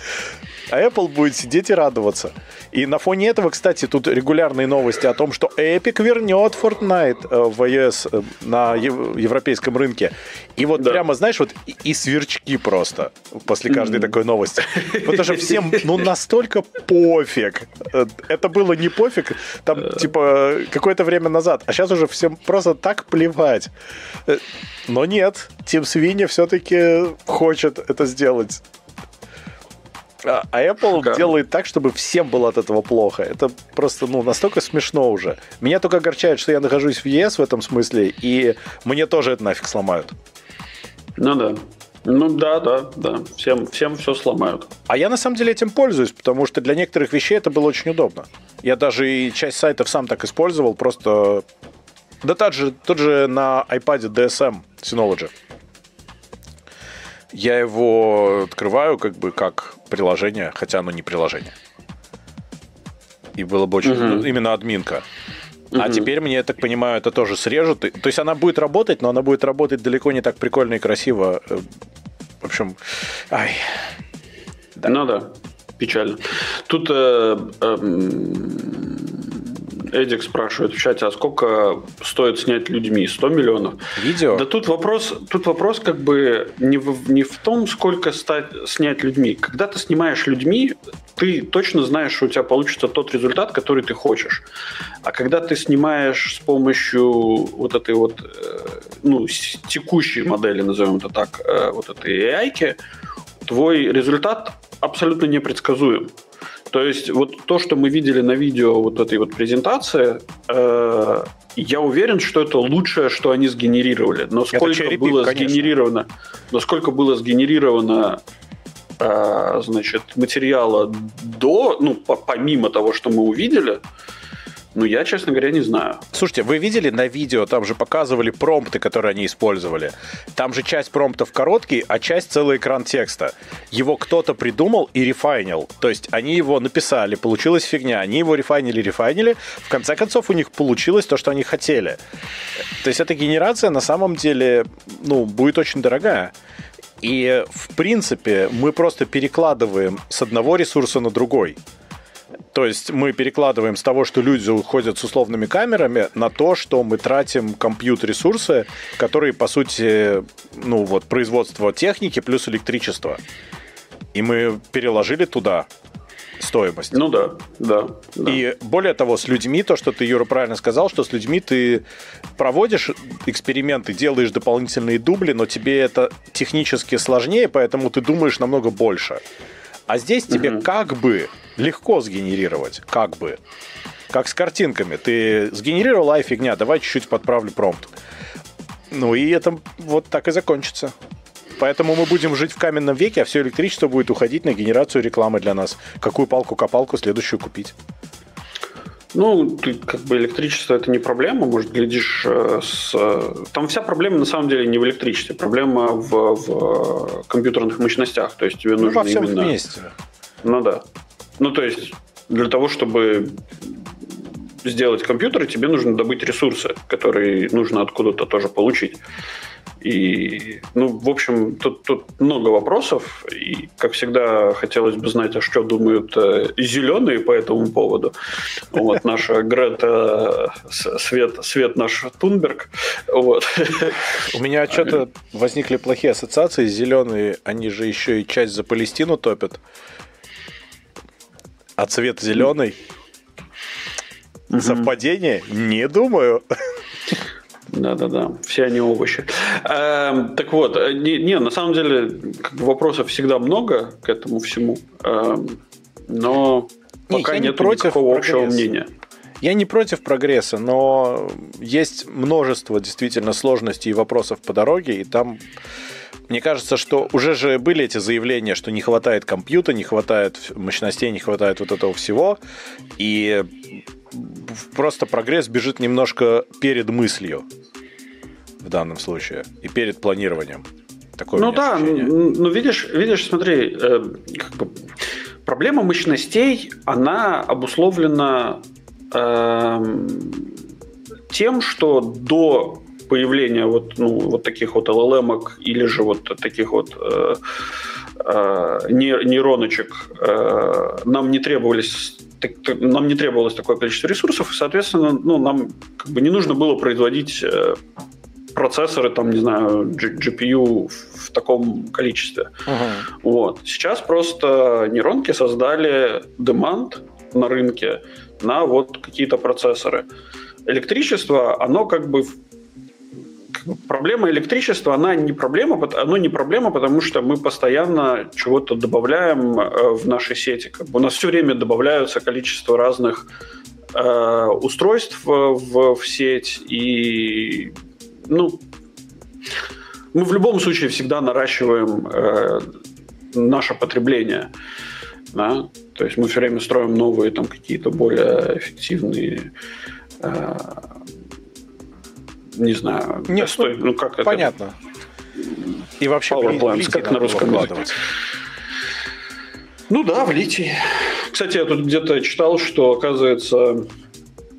А Apple будет сидеть и радоваться. И на фоне этого, кстати, тут регулярные новости о том, что Epic вернет Fortnite э, в iOS э, на европейском рынке. И вот да. прямо, знаешь, вот и сверчки просто после каждой mm-hmm. такой новости. Потому что всем, ну, настолько пофиг. Э, это было не пофиг, там, типа, какое-то время назад. А сейчас уже всем просто так плевать. Но нет, Тим Свинья все-таки хочет это сделать. А, а Apple Шикарно. делает так, чтобы всем было от этого плохо. Это просто, ну, настолько смешно уже. Меня только огорчает, что я нахожусь в ЕС в этом смысле, и мне тоже это нафиг сломают.
Ну да. Ну да, да, да. Всем, всем все сломают.
А я на самом деле этим пользуюсь, потому что для некоторых вещей это было очень удобно. Я даже и часть сайтов сам так использовал, просто... Да тот же, тот же на iPad DSM Synology. Я его открываю как бы как приложение, хотя оно не приложение. И было бы очень... Угу. Именно админка. А теперь мне, я так понимаю, это тоже срежут. То есть она будет работать, но она будет работать далеко не так прикольно и красиво. В общем, ай.
Да. Ну да, печально. Тут э, э, Эдик спрашивает в чате, а сколько стоит снять людьми? 100 миллионов?
Видео?
Да тут вопрос, тут вопрос как бы не в, не в том, сколько стать, снять людьми. Когда ты снимаешь людьми, ты точно знаешь, что у тебя получится тот результат, который ты хочешь. А когда ты снимаешь с помощью вот этой вот, э, ну, текущей модели, назовем это так, э, вот этой AI, твой результат абсолютно непредсказуем. То есть вот то, что мы видели на видео вот этой вот презентации, э, я уверен, что это лучшее, что они сгенерировали. Но сколько было конечно. сгенерировано, но сколько было сгенерировано э, значит, материала до, ну, по, помимо того, что мы увидели, ну, я, честно говоря, не знаю.
Слушайте, вы видели на видео, там же показывали промпты, которые они использовали. Там же часть промптов короткий, а часть целый экран текста. Его кто-то придумал и рефайнил. То есть они его написали, получилась фигня. Они его рефайнили, рефайнили. В конце концов у них получилось то, что они хотели. То есть эта генерация на самом деле, ну, будет очень дорогая. И, в принципе, мы просто перекладываем с одного ресурса на другой. То есть мы перекладываем с того, что люди уходят с условными камерами, на то, что мы тратим компьютер-ресурсы, которые, по сути, ну вот, производство техники плюс электричество. И мы переложили туда стоимость.
Ну да, да,
да. И более того, с людьми, то, что ты, Юра, правильно сказал, что с людьми ты проводишь эксперименты, делаешь дополнительные дубли, но тебе это технически сложнее, поэтому ты думаешь намного больше. А здесь тебе угу. как бы легко сгенерировать, как бы. Как с картинками. Ты сгенерировал, ай, фигня, давай чуть-чуть подправлю промпт. Ну и это вот так и закончится. Поэтому мы будем жить в каменном веке, а все электричество будет уходить на генерацию рекламы для нас. Какую палку-копалку следующую купить?
Ну, ты, как бы электричество это не проблема, может, глядишь э, с... Там вся проблема на самом деле не в электричестве, проблема в, в компьютерных мощностях, то есть тебе ну, нужно во всем именно... вместе. Ну да. Ну, то есть для того, чтобы сделать компьютер, тебе нужно добыть ресурсы, которые нужно откуда-то тоже получить. И, ну, в общем, тут, тут много вопросов, и, как всегда, хотелось бы знать, а что думают э, зеленые по этому поводу. Вот наша Грета, Свет, Свет наш Тунберг. Вот.
У меня что-то возникли плохие ассоциации. Зеленые, они же еще и часть за Палестину топят. А цвет зеленый? Совпадение? Не думаю.
Да-да-да, все они овощи. Э, так вот, э, не, не, на самом деле как бы вопросов всегда много к этому всему, э, но не, пока нет против никакого прогресса. общего мнения.
Я не против прогресса, но есть множество действительно сложностей и вопросов по дороге, и там мне кажется, что уже же были эти заявления, что не хватает компьютера, не хватает мощностей, не хватает вот этого всего. И просто прогресс бежит немножко перед мыслью в данном случае и перед планированием.
Такое ну да, ну, ну видишь, видишь, смотри, э, как бы проблема мощностей, она обусловлена э, тем, что до появления вот, ну, вот таких вот LLM или же вот таких вот э, э, нейроночек э, нам не требовались нам не требовалось такое количество ресурсов, и, соответственно, ну, нам как бы не нужно было производить э, процессоры, там, не знаю, GPU в таком количестве. Uh-huh. Вот. Сейчас просто нейронки создали демант на рынке на вот какие-то процессоры. Электричество, оно как бы проблема электричества, она не проблема, оно не проблема, потому что мы постоянно чего-то добавляем э, в наши сети. У нас все время добавляются количество разных э, устройств в, в сеть, и ну, мы в любом случае всегда наращиваем э, наше потребление. Да? То есть мы все время строим новые там какие-то более эффективные э, не знаю,
не, стой, ну как это? Понятно. И вообще
Power plants, как на русском языке. Ну да, в литий. Кстати, я тут где-то читал, что, оказывается,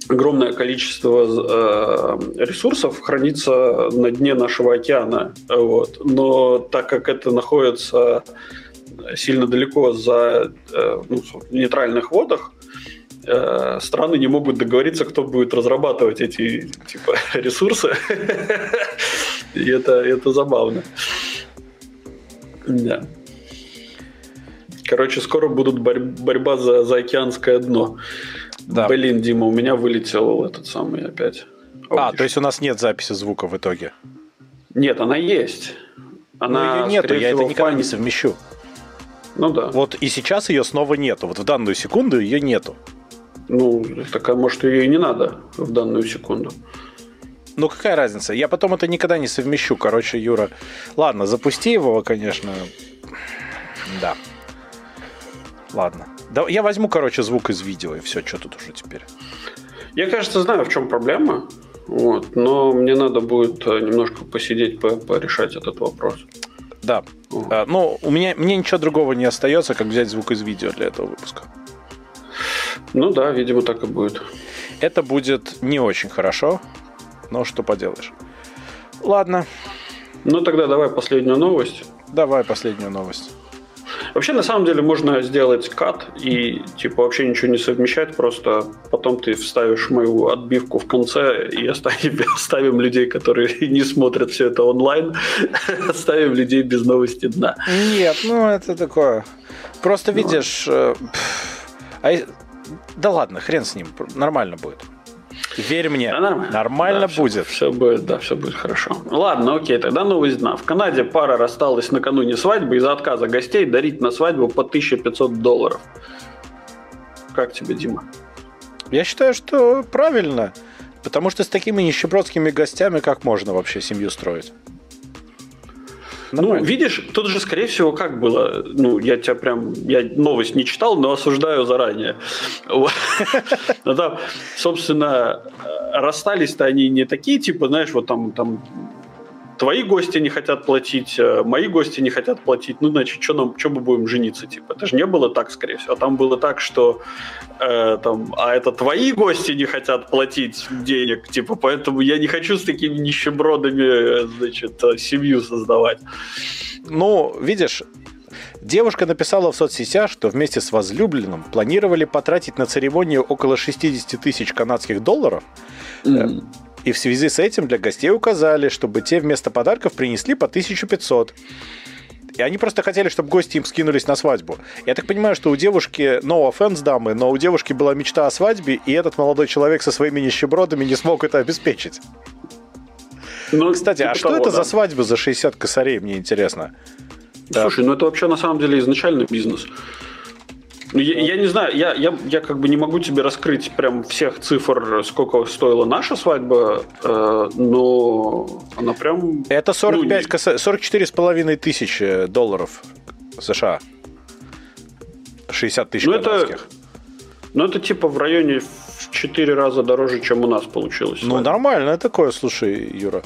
огромное количество э, ресурсов хранится на дне нашего океана. Вот. Но так как это находится сильно далеко за э, ну, в нейтральных водах, э, страны не могут договориться, кто будет разрабатывать эти типа, ресурсы. И это, это забавно. Да. Короче, скоро будут борь- борьба за, за океанское дно. Да. Блин, Дима, у меня вылетел этот самый опять.
А, то есть у нас нет записи звука в итоге?
Нет, она есть.
Она, ну, ее нету, я это никогда файн... не совмещу.
Ну да.
Вот и сейчас ее снова нету. Вот в данную секунду ее нету.
Ну, так а может ее и не надо в данную секунду.
Ну, какая разница? Я потом это никогда не совмещу. Короче, Юра, ладно, запусти его, конечно. Да. Ладно. Да, я возьму, короче, звук из видео, и все, что тут уже теперь.
Я, кажется, знаю, в чем проблема. Вот, но мне надо будет э, немножко посидеть, по порешать этот вопрос.
Да. А, ну, у меня мне ничего другого не остается, как взять звук из видео для этого выпуска.
Ну да, видимо, так и будет.
Это будет не очень хорошо, но что поделаешь. Ладно.
Ну тогда давай последнюю новость.
Давай последнюю новость.
Вообще, на самом деле, можно сделать кат и, типа, вообще ничего не совмещать, просто потом ты вставишь мою отбивку в конце и оставим, оставим людей, которые не смотрят все это онлайн, оставим людей без новости дна.
Нет, ну это такое. Просто ну. видишь... Э, а, да ладно, хрен с ним, нормально будет. Верь мне, да, нормально, нормально
да,
будет.
Все, все будет, да, все будет хорошо. Ладно, окей, тогда новость дна. В Канаде пара рассталась накануне свадьбы из-за отказа гостей дарить на свадьбу по 1500 долларов. Как тебе, Дима?
Я считаю, что правильно. Потому что с такими нищебродскими гостями как можно вообще семью строить?
Нормально. Ну, видишь, тут же, скорее всего, как было. Ну, я тебя прям, я новость не читал, но осуждаю заранее. Ну, там, собственно, расстались-то они не такие, типа, знаешь, вот там, там твои гости не хотят платить, э, мои гости не хотят платить, ну, значит, что нам, что мы будем жениться, типа, это же не было так, скорее всего, там было так, что э, там, а это твои гости не хотят платить денег, типа, поэтому я не хочу с такими нищебродами, значит, э, семью создавать.
Ну, видишь, Девушка написала в соцсетях, что вместе с возлюбленным планировали потратить на церемонию около 60 тысяч канадских долларов. Mm. И в связи с этим для гостей указали, чтобы те вместо подарков принесли по 1500. И они просто хотели, чтобы гости им скинулись на свадьбу. Я так понимаю, что у девушки, no offense, дамы, но у девушки была мечта о свадьбе, и этот молодой человек со своими нищебродами не смог это обеспечить. Ну, Кстати, типа а что того, это да. за свадьба за 60 косарей, мне интересно?
Слушай, да. ну это вообще на самом деле изначально бизнес. Ну, я, я не знаю, я, я, я как бы не могу тебе раскрыть прям всех цифр, сколько стоила наша свадьба, э, но она прям...
Это 45, ну, 44,5 тысячи долларов США. 60 тысяч ну,
канадских. Это, ну, это типа в районе в 4 раза дороже, чем у нас получилось.
Ну, нормально такое, слушай, Юра.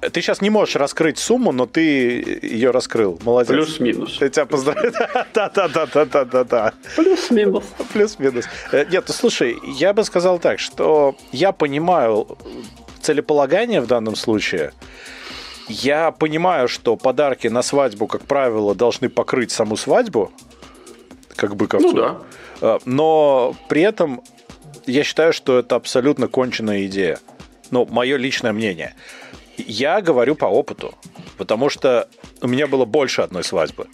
Ты сейчас не можешь раскрыть сумму, но ты ее раскрыл. Молодец.
Плюс-минус.
Я тебя поздравляю. Да-да-да-да-да-да.
Плюс-минус.
Плюс-минус. Э, нет, ну слушай, я бы сказал так, что я понимаю целеполагание в данном случае. Я понимаю, что подарки на свадьбу, как правило, должны покрыть саму свадьбу, как бы ковцу.
Ну да.
Э, но при этом я считаю, что это абсолютно конченная идея. Ну, мое личное мнение. Я говорю по опыту, потому что у меня было больше одной свадьбы.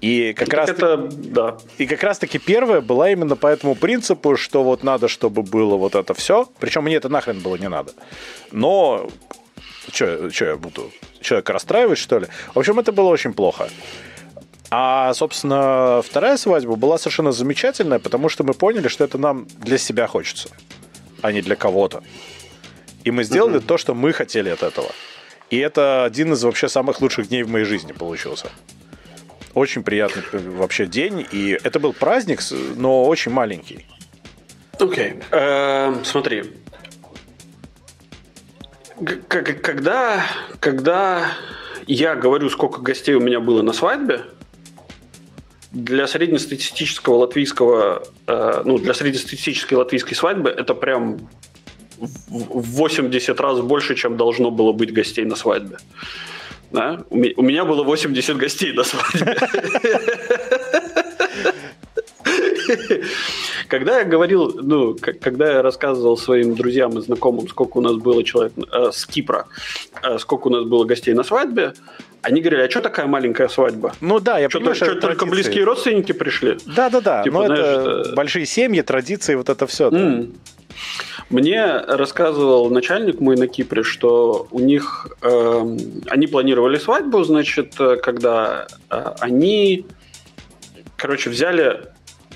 И как раз это, да. И как раз таки первая была именно по этому принципу, что вот надо, чтобы было вот это все. Причем мне это нахрен было не надо. Но что я буду человека расстраивать, что ли? В общем, это было очень плохо. А, собственно, вторая свадьба была совершенно замечательная, потому что мы поняли, что это нам для себя хочется, а не для кого-то. И мы сделали то, что мы хотели от этого. И это один из вообще самых лучших дней в моей жизни получился. Очень приятный э, вообще день. И это был праздник, но очень маленький.
Окей. Okay. Эм, смотри. Когда, когда я говорю, сколько гостей у меня было на свадьбе, для среднестатистического латвийского, э, ну, для среднестатистической латвийской свадьбы это прям в 80 раз больше, чем должно было быть гостей на свадьбе. Да? У меня было 80 гостей на свадьбе. Когда я говорил, ну, когда я рассказывал своим друзьям и знакомым, сколько у нас было человек э, с Кипра, э, сколько у нас было гостей на свадьбе, они говорили, а что такая маленькая свадьба?
Ну да, я
что понимаю, что только близкие родственники пришли.
Да, да, да. Типа, но знаешь, это, большие семьи, традиции, вот это все. Mm.
Мне рассказывал начальник мой на Кипре, что у них э, они планировали свадьбу, значит, э, когда э, они, короче, взяли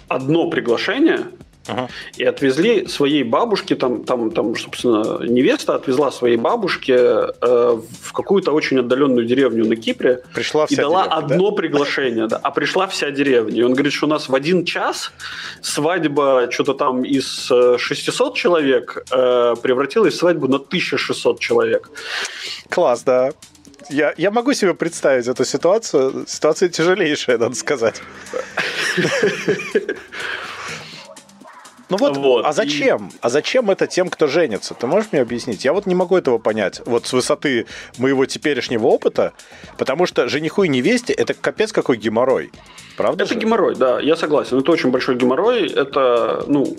одно приглашение Ага. И отвезли своей бабушке, там, там, там, собственно, невеста отвезла своей бабушке э, в какую-то очень отдаленную деревню на Кипре
пришла
и дала
деревня,
одно да? приглашение, да, а пришла вся деревня. И он говорит, что у нас в один час свадьба что-то там из 600 э, человек э, превратилась в свадьбу на 1600 человек.
Класс, да. Я, я могу себе представить эту ситуацию. Ситуация тяжелейшая, надо сказать. Ну вот, вот а зачем? И... А зачем это тем, кто женится? Ты можешь мне объяснить? Я вот не могу этого понять. Вот с высоты моего теперешнего опыта, потому что жениху и невесте это капец какой геморрой. Правда?
Это же? геморрой, да, я согласен. Это очень большой геморрой. Это, ну,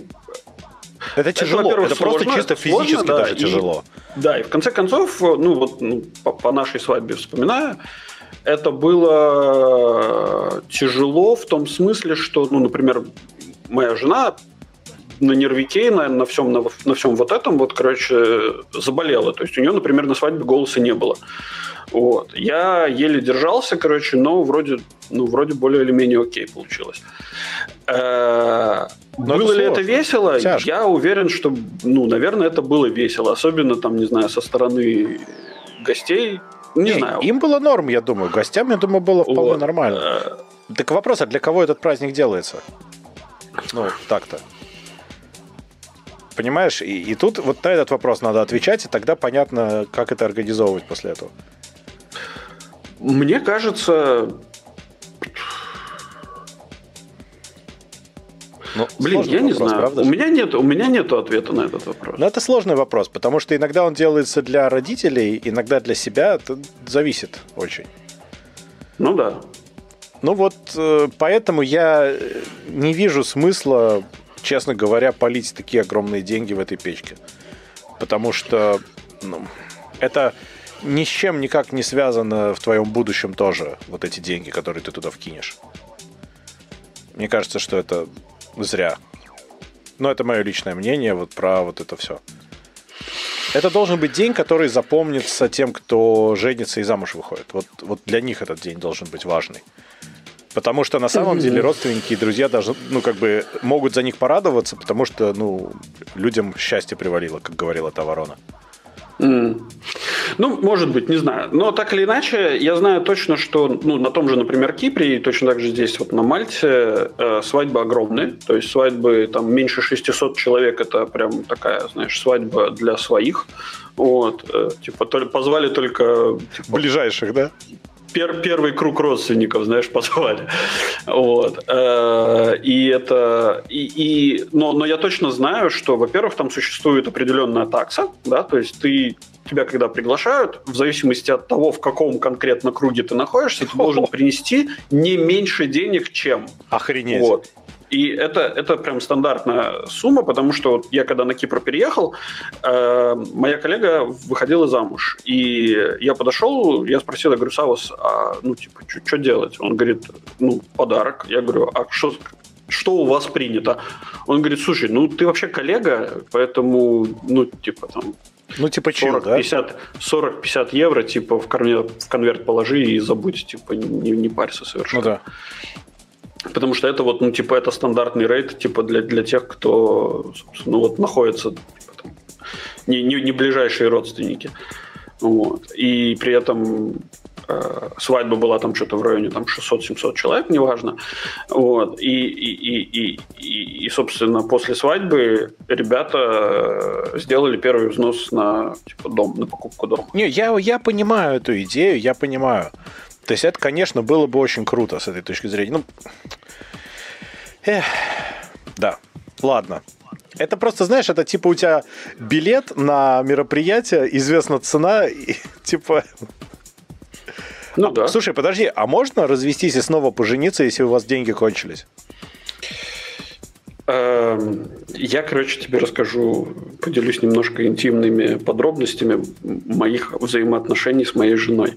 это тяжело, это, это просто чисто физически сложно, даже да, тяжело.
И, да, и в конце концов, ну вот ну, по, по нашей свадьбе вспоминаю, это было тяжело в том смысле, что, ну, например, моя жена на нервике, на, на, всем, на, на всем вот этом, вот, короче, заболела. То есть у нее, например, на свадьбе голоса не было. Вот. Я еле держался, короче, но вроде, ну, вроде более или менее окей получилось. Э, было это ли это весело? Тяжко. Я уверен, что, ну, наверное, это было весело. Особенно, там, не знаю, со стороны гостей. Не, не знаю.
Им было норм, я думаю. Гостям, я думаю, было вполне вот. нормально. Э, так вопрос, а для кого этот праздник делается? Ну, так-то. Понимаешь? И, и тут вот на этот вопрос надо отвечать, и тогда понятно, как это организовывать после этого.
Мне кажется, Ну, Блин, я вопрос, не знаю. Правда? У меня нет, у меня нет ответа на этот вопрос.
Но это сложный вопрос, потому что иногда он делается для родителей, иногда для себя. Это зависит очень.
Ну да.
Ну вот, э, поэтому я не вижу смысла честно говоря, полить такие огромные деньги в этой печке. Потому что ну, это ни с чем никак не связано в твоем будущем тоже, вот эти деньги, которые ты туда вкинешь. Мне кажется, что это зря. Но это мое личное мнение вот про вот это все. Это должен быть день, который запомнится тем, кто женится и замуж выходит. Вот, вот для них этот день должен быть важный. Потому что на самом деле родственники и друзья даже, ну, как бы могут за них порадоваться, потому что, ну, людям счастье привалило, как говорила та ворона.
Mm. Ну, может быть, не знаю. Но так или иначе, я знаю точно, что ну, на том же, например, Кипре и точно так же здесь, вот на Мальте, э, свадьбы огромные. То есть свадьбы там меньше 600 человек, это прям такая, знаешь, свадьба для своих. Вот, э, типа, позвали только... Типа,
Ближайших, да?
Пер, первый круг родственников, знаешь, позвали. Вот. Э, и это... И, и, но, но я точно знаю, что, во-первых, там существует определенная такса, да, то есть ты тебя когда приглашают, в зависимости от того, в каком конкретно круге ты находишься, ты должен принести не меньше денег, чем.
Охренеть. Вот.
И это, это прям стандартная сумма, потому что вот я когда на Кипр переехал, э, моя коллега выходила замуж. И я подошел, я спросил, я говорю, Савос, а ну типа, что делать? Он говорит, ну, подарок. Я говорю, а что, что у вас принято? Он говорит, слушай, ну ты вообще коллега, поэтому, ну, типа там,
ну, типа 40, да?
50, 40-50 евро, типа, в, конверт, в конверт положи и забудь, типа, не, не парься совершенно. Ну, да. Потому что это вот, ну, типа, это стандартный рейд, типа, для, для тех, кто, ну, вот, находится типа, там, не, не, не ближайшие родственники. Вот. И при этом э, свадьба была там что-то в районе там 600-700 человек, неважно. Вот. И, и, и, и, и, собственно, после свадьбы ребята э, сделали первый взнос на типа, дом, на покупку дома.
Не, я, я понимаю эту идею, я понимаю. То есть это, конечно, было бы очень круто с этой точки зрения. Ну, эх, да, ладно. Это просто, знаешь, это типа у тебя билет на мероприятие, известна цена, и типа... Ну а, да. Слушай, подожди, а можно развестись и снова пожениться, если у вас деньги кончились?
Эм, я, короче, тебе расскажу, поделюсь немножко интимными подробностями моих взаимоотношений с моей женой.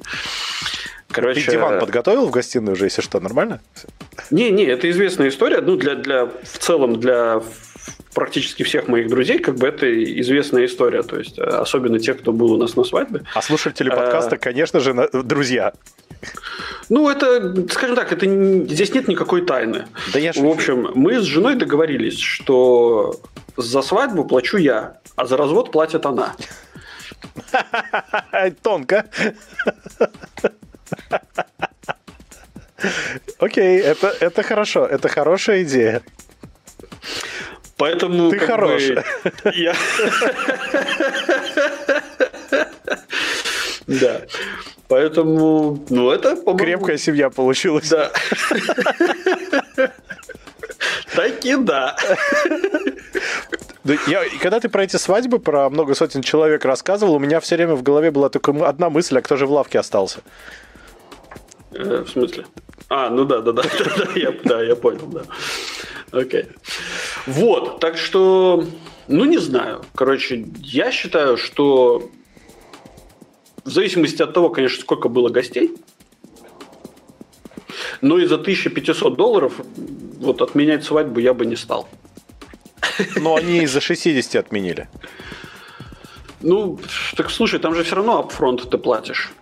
Короче, Ты диван подготовил в гостиную уже, если что, нормально?
Не, не, это известная история. Ну, для, для, в целом, для практически всех моих друзей, как бы это известная история. То есть, э, особенно тех, кто был у нас на свадьбе.
А слушатели подкаста, а... конечно же, друзья.
Ну, это, скажем так, это здесь нет никакой тайны. Да я В общем, мы с женой договорились, что за свадьбу плачу я, а за развод платит она.
Тонко. Окей, это, это хорошо, это хорошая идея.
Поэтому...
Ты хороший. Я...
Да. Поэтому, ну, это,
по Крепкая семья получилась.
Да. Таки да.
Я, когда ты про эти свадьбы, про много сотен человек рассказывал, у меня все время в голове была только одна мысль, а кто же в лавке остался?
Э, в смысле? А, ну да, да, да, да, я, да, я понял, да. Окей. Вот, так что, ну не знаю. Короче, я считаю, что в зависимости от того, конечно, сколько было гостей, но и за 1500 долларов вот отменять свадьбу я бы не стал.
Но они за 60 отменили.
Ну, так слушай, там же все равно апфронт ты платишь.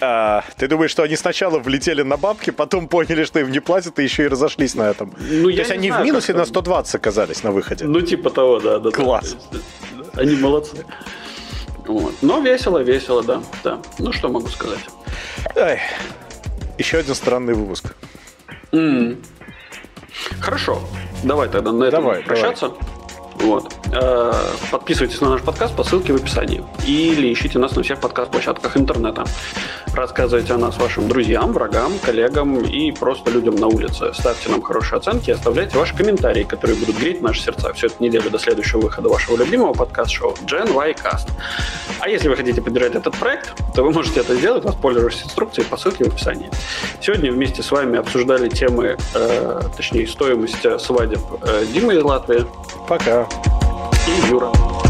А, ты думаешь, что они сначала влетели на бабки, потом поняли, что им не платят, и еще и разошлись на этом? Ну, То есть они знаю, в минусе на 120 оказались на выходе?
Ну, типа того, да. да
Класс.
Да. Они молодцы. Вот. Но весело, весело, да. да. Ну, что могу сказать.
Ай. Еще один странный выпуск.
Mm. Хорошо. Давай тогда на этом давай, прощаться. Давай. Вот. Э, подписывайтесь на наш подкаст по ссылке в описании. Или ищите нас на всех подкаст-площадках интернета. Рассказывайте о нас вашим друзьям, врагам, коллегам и просто людям на улице. Ставьте нам хорошие оценки и оставляйте ваши комментарии, которые будут греть наши сердца всю эту неделю до следующего выхода вашего любимого подкаст-шоу Gen Y Cast. А если вы хотите поддержать этот проект, то вы можете это сделать, воспользовавшись инструкцией по ссылке в описании. Сегодня вместе с вами обсуждали темы, э, точнее, стоимость свадеб э, Димы из Латвии.
Пока
и Юра.